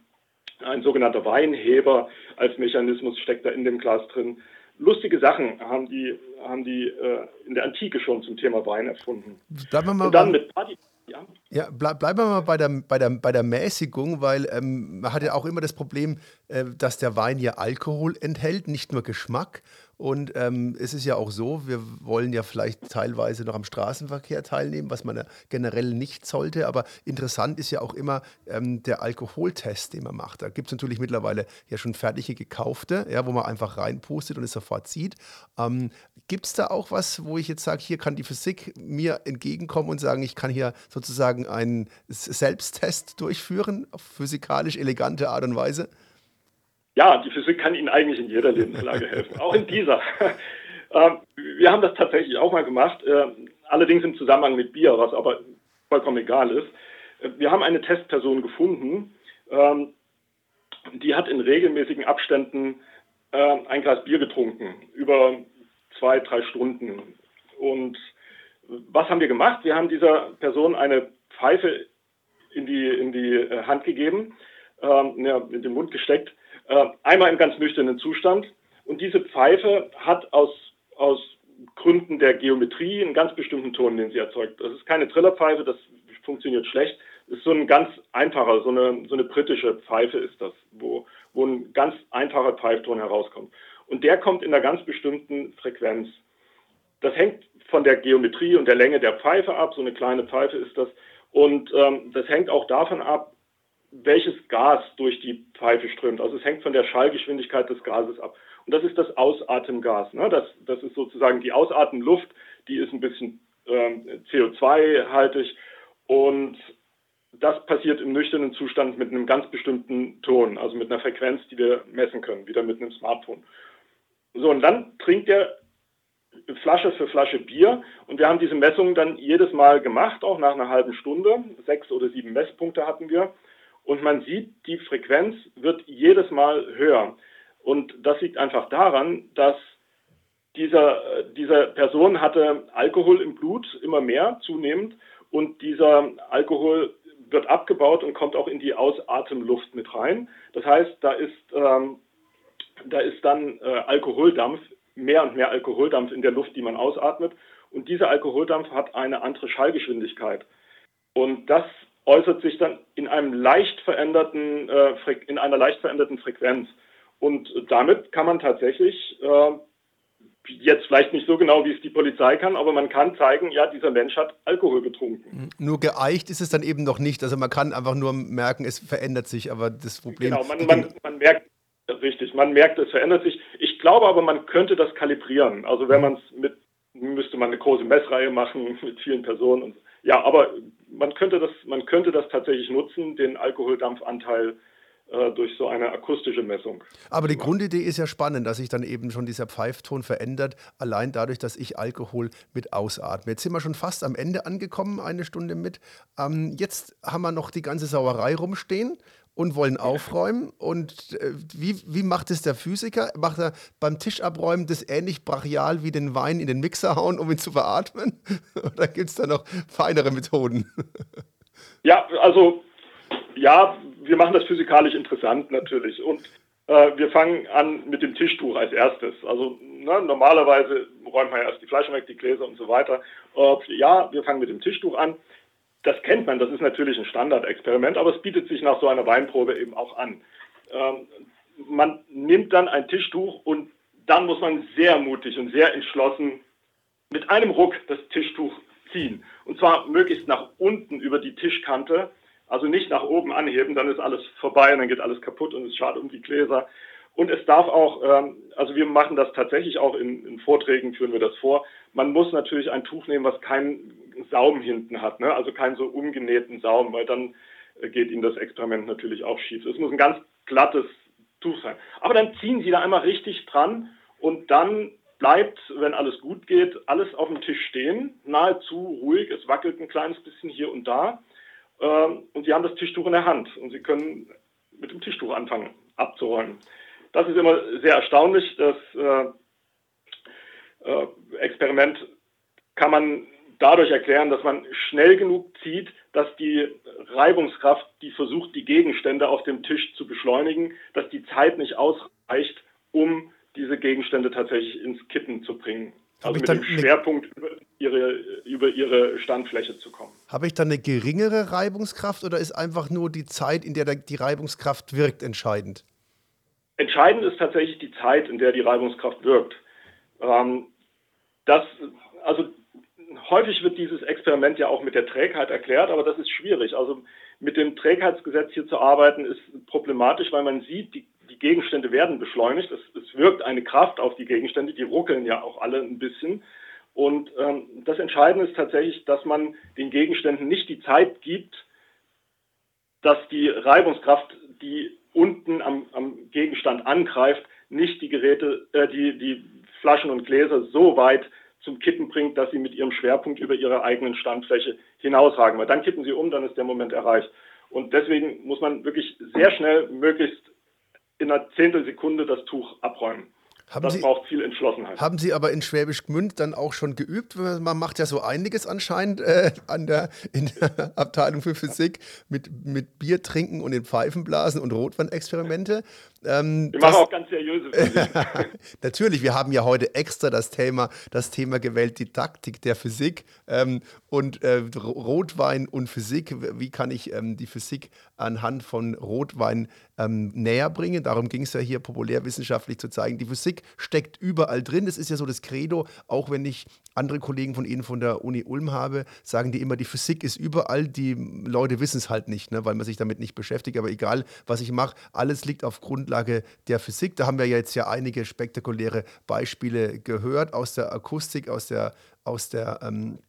ein sogenannter Weinheber als Mechanismus steckt da in dem Glas drin. lustige Sachen haben die, haben die äh, in der Antike schon zum Thema Wein erfunden. Bleiben wir mal Und dann mit Party. Ja, ja bleib, bleiben wir mal bei der, bei der, bei der Mäßigung, weil ähm, man hat ja auch immer das Problem, äh, dass der Wein ja Alkohol enthält, nicht nur Geschmack. Und ähm, es ist ja auch so, wir wollen ja vielleicht teilweise noch am Straßenverkehr teilnehmen, was man ja generell nicht sollte. Aber interessant ist ja auch immer ähm, der Alkoholtest, den man macht. Da gibt es natürlich mittlerweile ja schon fertige gekaufte, ja, wo man einfach reinpustet und es sofort sieht. Ähm, gibt es da auch was, wo ich jetzt sage, hier kann die Physik mir entgegenkommen und sagen, ich kann hier sozusagen einen Selbsttest durchführen auf physikalisch elegante Art und Weise? Ja, die Physik kann Ihnen eigentlich in jeder Lebenslage helfen, auch in dieser. Ähm, wir haben das tatsächlich auch mal gemacht, ähm, allerdings im Zusammenhang mit Bier, was aber vollkommen egal ist. Äh, wir haben eine Testperson gefunden, ähm, die hat in regelmäßigen Abständen ein Glas Bier getrunken, über zwei, drei Stunden. Und was haben wir gemacht? Wir haben dieser Person eine Pfeife in die, in die äh, Hand gegeben, ja, in den Mund gesteckt äh, einmal im ganz nüchternen Zustand. Und diese Pfeife hat aus, aus Gründen der Geometrie einen ganz bestimmten Ton, den sie erzeugt. Das ist keine Trillerpfeife, das funktioniert schlecht. Das ist so ein ganz einfacher, so eine, so eine britische Pfeife ist das, wo, wo ein ganz einfacher Pfeifton herauskommt. Und der kommt in einer ganz bestimmten Frequenz. Das hängt von der Geometrie und der Länge der Pfeife ab. So eine kleine Pfeife ist das. Und ähm, das hängt auch davon ab, welches Gas durch die Pfeife strömt. Also es hängt von der Schallgeschwindigkeit des Gases ab. Und das ist das Ausatemgas. Ne? Das, das ist sozusagen die Ausatemluft, die ist ein bisschen ähm, CO2-haltig und das passiert im nüchternen Zustand mit einem ganz bestimmten Ton, also mit einer Frequenz, die wir messen können, wieder mit einem Smartphone. So, und dann trinkt er Flasche für Flasche Bier und wir haben diese Messungen dann jedes Mal gemacht, auch nach einer halben Stunde. Sechs oder sieben Messpunkte hatten wir. Und man sieht, die Frequenz wird jedes Mal höher. Und das liegt einfach daran, dass dieser, dieser Person hatte Alkohol im Blut immer mehr zunehmend und dieser Alkohol wird abgebaut und kommt auch in die Ausatemluft mit rein. Das heißt, da ist, ähm, da ist dann äh, Alkoholdampf, mehr und mehr Alkoholdampf in der Luft, die man ausatmet. Und dieser Alkoholdampf hat eine andere Schallgeschwindigkeit. Und das äußert sich dann in einem leicht veränderten, äh, in einer leicht veränderten Frequenz. Und damit kann man tatsächlich äh, jetzt vielleicht nicht so genau, wie es die Polizei kann, aber man kann zeigen, ja, dieser Mensch hat Alkohol getrunken. Nur geeicht ist es dann eben noch nicht. Also man kann einfach nur merken, es verändert sich, aber das Problem. Genau, man, man, man merkt, richtig, man merkt, es verändert sich. Ich glaube aber, man könnte das kalibrieren. Also wenn man es mit, müsste man eine große Messreihe machen mit vielen Personen und ja, aber man könnte das, man könnte das tatsächlich nutzen, den Alkoholdampfanteil äh, durch so eine akustische Messung. Aber die Grundidee ist ja spannend, dass sich dann eben schon dieser Pfeifton verändert, allein dadurch, dass ich Alkohol mit ausatme. Jetzt sind wir schon fast am Ende angekommen, eine Stunde mit. Ähm, jetzt haben wir noch die ganze Sauerei rumstehen und wollen aufräumen. Und äh, wie, wie macht es der Physiker? Macht er beim Tischabräumen das ähnlich brachial wie den Wein in den Mixer hauen, um ihn zu beatmen? Oder gibt es da noch feinere Methoden? ja, also ja, wir machen das physikalisch interessant natürlich. Und äh, wir fangen an mit dem Tischtuch als erstes. Also ne, normalerweise räumt man ja erst die Flaschen weg, die Gläser und so weiter. Äh, ja, wir fangen mit dem Tischtuch an das kennt man, das ist natürlich ein Standardexperiment, aber es bietet sich nach so einer Weinprobe eben auch an. Ähm, man nimmt dann ein Tischtuch und dann muss man sehr mutig und sehr entschlossen mit einem Ruck das Tischtuch ziehen. Und zwar möglichst nach unten über die Tischkante, also nicht nach oben anheben, dann ist alles vorbei und dann geht alles kaputt und es schadet um die Gläser. Und es darf auch, ähm, also wir machen das tatsächlich auch in, in, Vorträgen, führen wir das vor. Man muss natürlich ein Tuch nehmen, was keinen Saum hinten hat, ne? also keinen so umgenähten Saum, weil dann äh, geht Ihnen das Experiment natürlich auch schief. Es muss ein ganz glattes Tuch sein. Aber dann ziehen Sie da einmal richtig dran und dann bleibt, wenn alles gut geht, alles auf dem Tisch stehen, nahezu ruhig. Es wackelt ein kleines bisschen hier und da. Ähm, und Sie haben das Tischtuch in der Hand und Sie können mit dem Tischtuch anfangen abzuräumen. Das ist immer sehr erstaunlich. Das äh, äh, Experiment kann man dadurch erklären, dass man schnell genug zieht, dass die Reibungskraft, die versucht, die Gegenstände auf dem Tisch zu beschleunigen, dass die Zeit nicht ausreicht, um diese Gegenstände tatsächlich ins Kippen zu bringen. Also mit dem Schwerpunkt über ihre, über ihre Standfläche zu kommen. Habe ich dann eine geringere Reibungskraft oder ist einfach nur die Zeit, in der die Reibungskraft wirkt, entscheidend? Entscheidend ist tatsächlich die Zeit, in der die Reibungskraft wirkt. Ähm, das, also häufig wird dieses Experiment ja auch mit der Trägheit erklärt, aber das ist schwierig. Also mit dem Trägheitsgesetz hier zu arbeiten ist problematisch, weil man sieht, die, die Gegenstände werden beschleunigt. Es, es, wirkt eine Kraft auf die Gegenstände, die ruckeln ja auch alle ein bisschen. Und ähm, das Entscheidende ist tatsächlich, dass man den Gegenständen nicht die Zeit gibt, dass die Reibungskraft, die unten am, am Gegenstand angreift, nicht die Geräte, äh, die, die Flaschen und Gläser so weit zum Kippen bringt, dass sie mit ihrem Schwerpunkt über ihre eigenen Standfläche hinausragen. Weil dann kippen sie um, dann ist der Moment erreicht. Und deswegen muss man wirklich sehr schnell, möglichst in einer Zehntelsekunde das Tuch abräumen. Haben das Sie, braucht viel Entschlossenheit. Haben Sie aber in Schwäbisch Gmünd dann auch schon geübt? Man macht ja so einiges anscheinend äh, an der, in der Abteilung für Physik mit, mit Bier trinken und in Pfeifen blasen und Rotwandexperimente. Ähm, wir machen auch ganz seriöse Physik. Natürlich, wir haben ja heute extra das Thema, das Thema gewählt, Didaktik der Physik ähm, und äh, Rotwein und Physik. Wie kann ich ähm, die Physik anhand von Rotwein ähm, näher bringen? Darum ging es ja hier populärwissenschaftlich zu zeigen. Die Physik steckt überall drin. Das ist ja so das Credo, auch wenn ich andere Kollegen von Ihnen von der Uni Ulm habe, sagen die immer, die Physik ist überall. Die Leute wissen es halt nicht, ne, weil man sich damit nicht beschäftigt. Aber egal, was ich mache, alles liegt auf Grundlage der Physik. Da haben wir jetzt ja einige spektakuläre Beispiele gehört aus der Akustik, aus der, aus der ähm,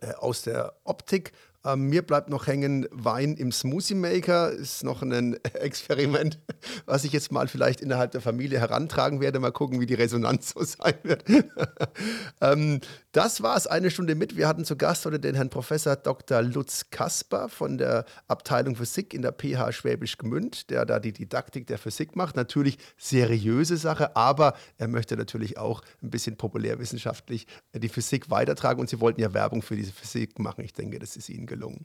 äh, aus der Optik ähm, mir bleibt noch hängen Wein im Smoothie Maker. Ist noch ein Experiment, was ich jetzt mal vielleicht innerhalb der Familie herantragen werde. Mal gucken, wie die Resonanz so sein wird. ähm, das war es, eine Stunde mit. Wir hatten zu Gast heute den Herrn Professor Dr. Lutz Kasper von der Abteilung Physik in der PH Schwäbisch Gmünd, der da die Didaktik der Physik macht. Natürlich seriöse Sache, aber er möchte natürlich auch ein bisschen populärwissenschaftlich die Physik weitertragen. Und Sie wollten ja Werbung für diese Physik machen. Ich denke, das ist Ihnen gelungen.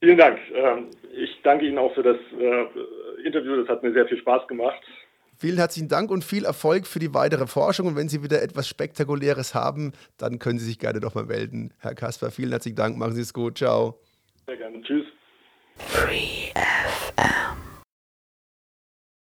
Vielen Dank. Ähm, ich danke Ihnen auch für das äh, Interview. Das hat mir sehr viel Spaß gemacht. Vielen herzlichen Dank und viel Erfolg für die weitere Forschung. Und wenn Sie wieder etwas Spektakuläres haben, dann können Sie sich gerne doch mal melden. Herr Kasper, vielen herzlichen Dank. Machen Sie es gut. Ciao. Sehr gerne. Tschüss. Free FM.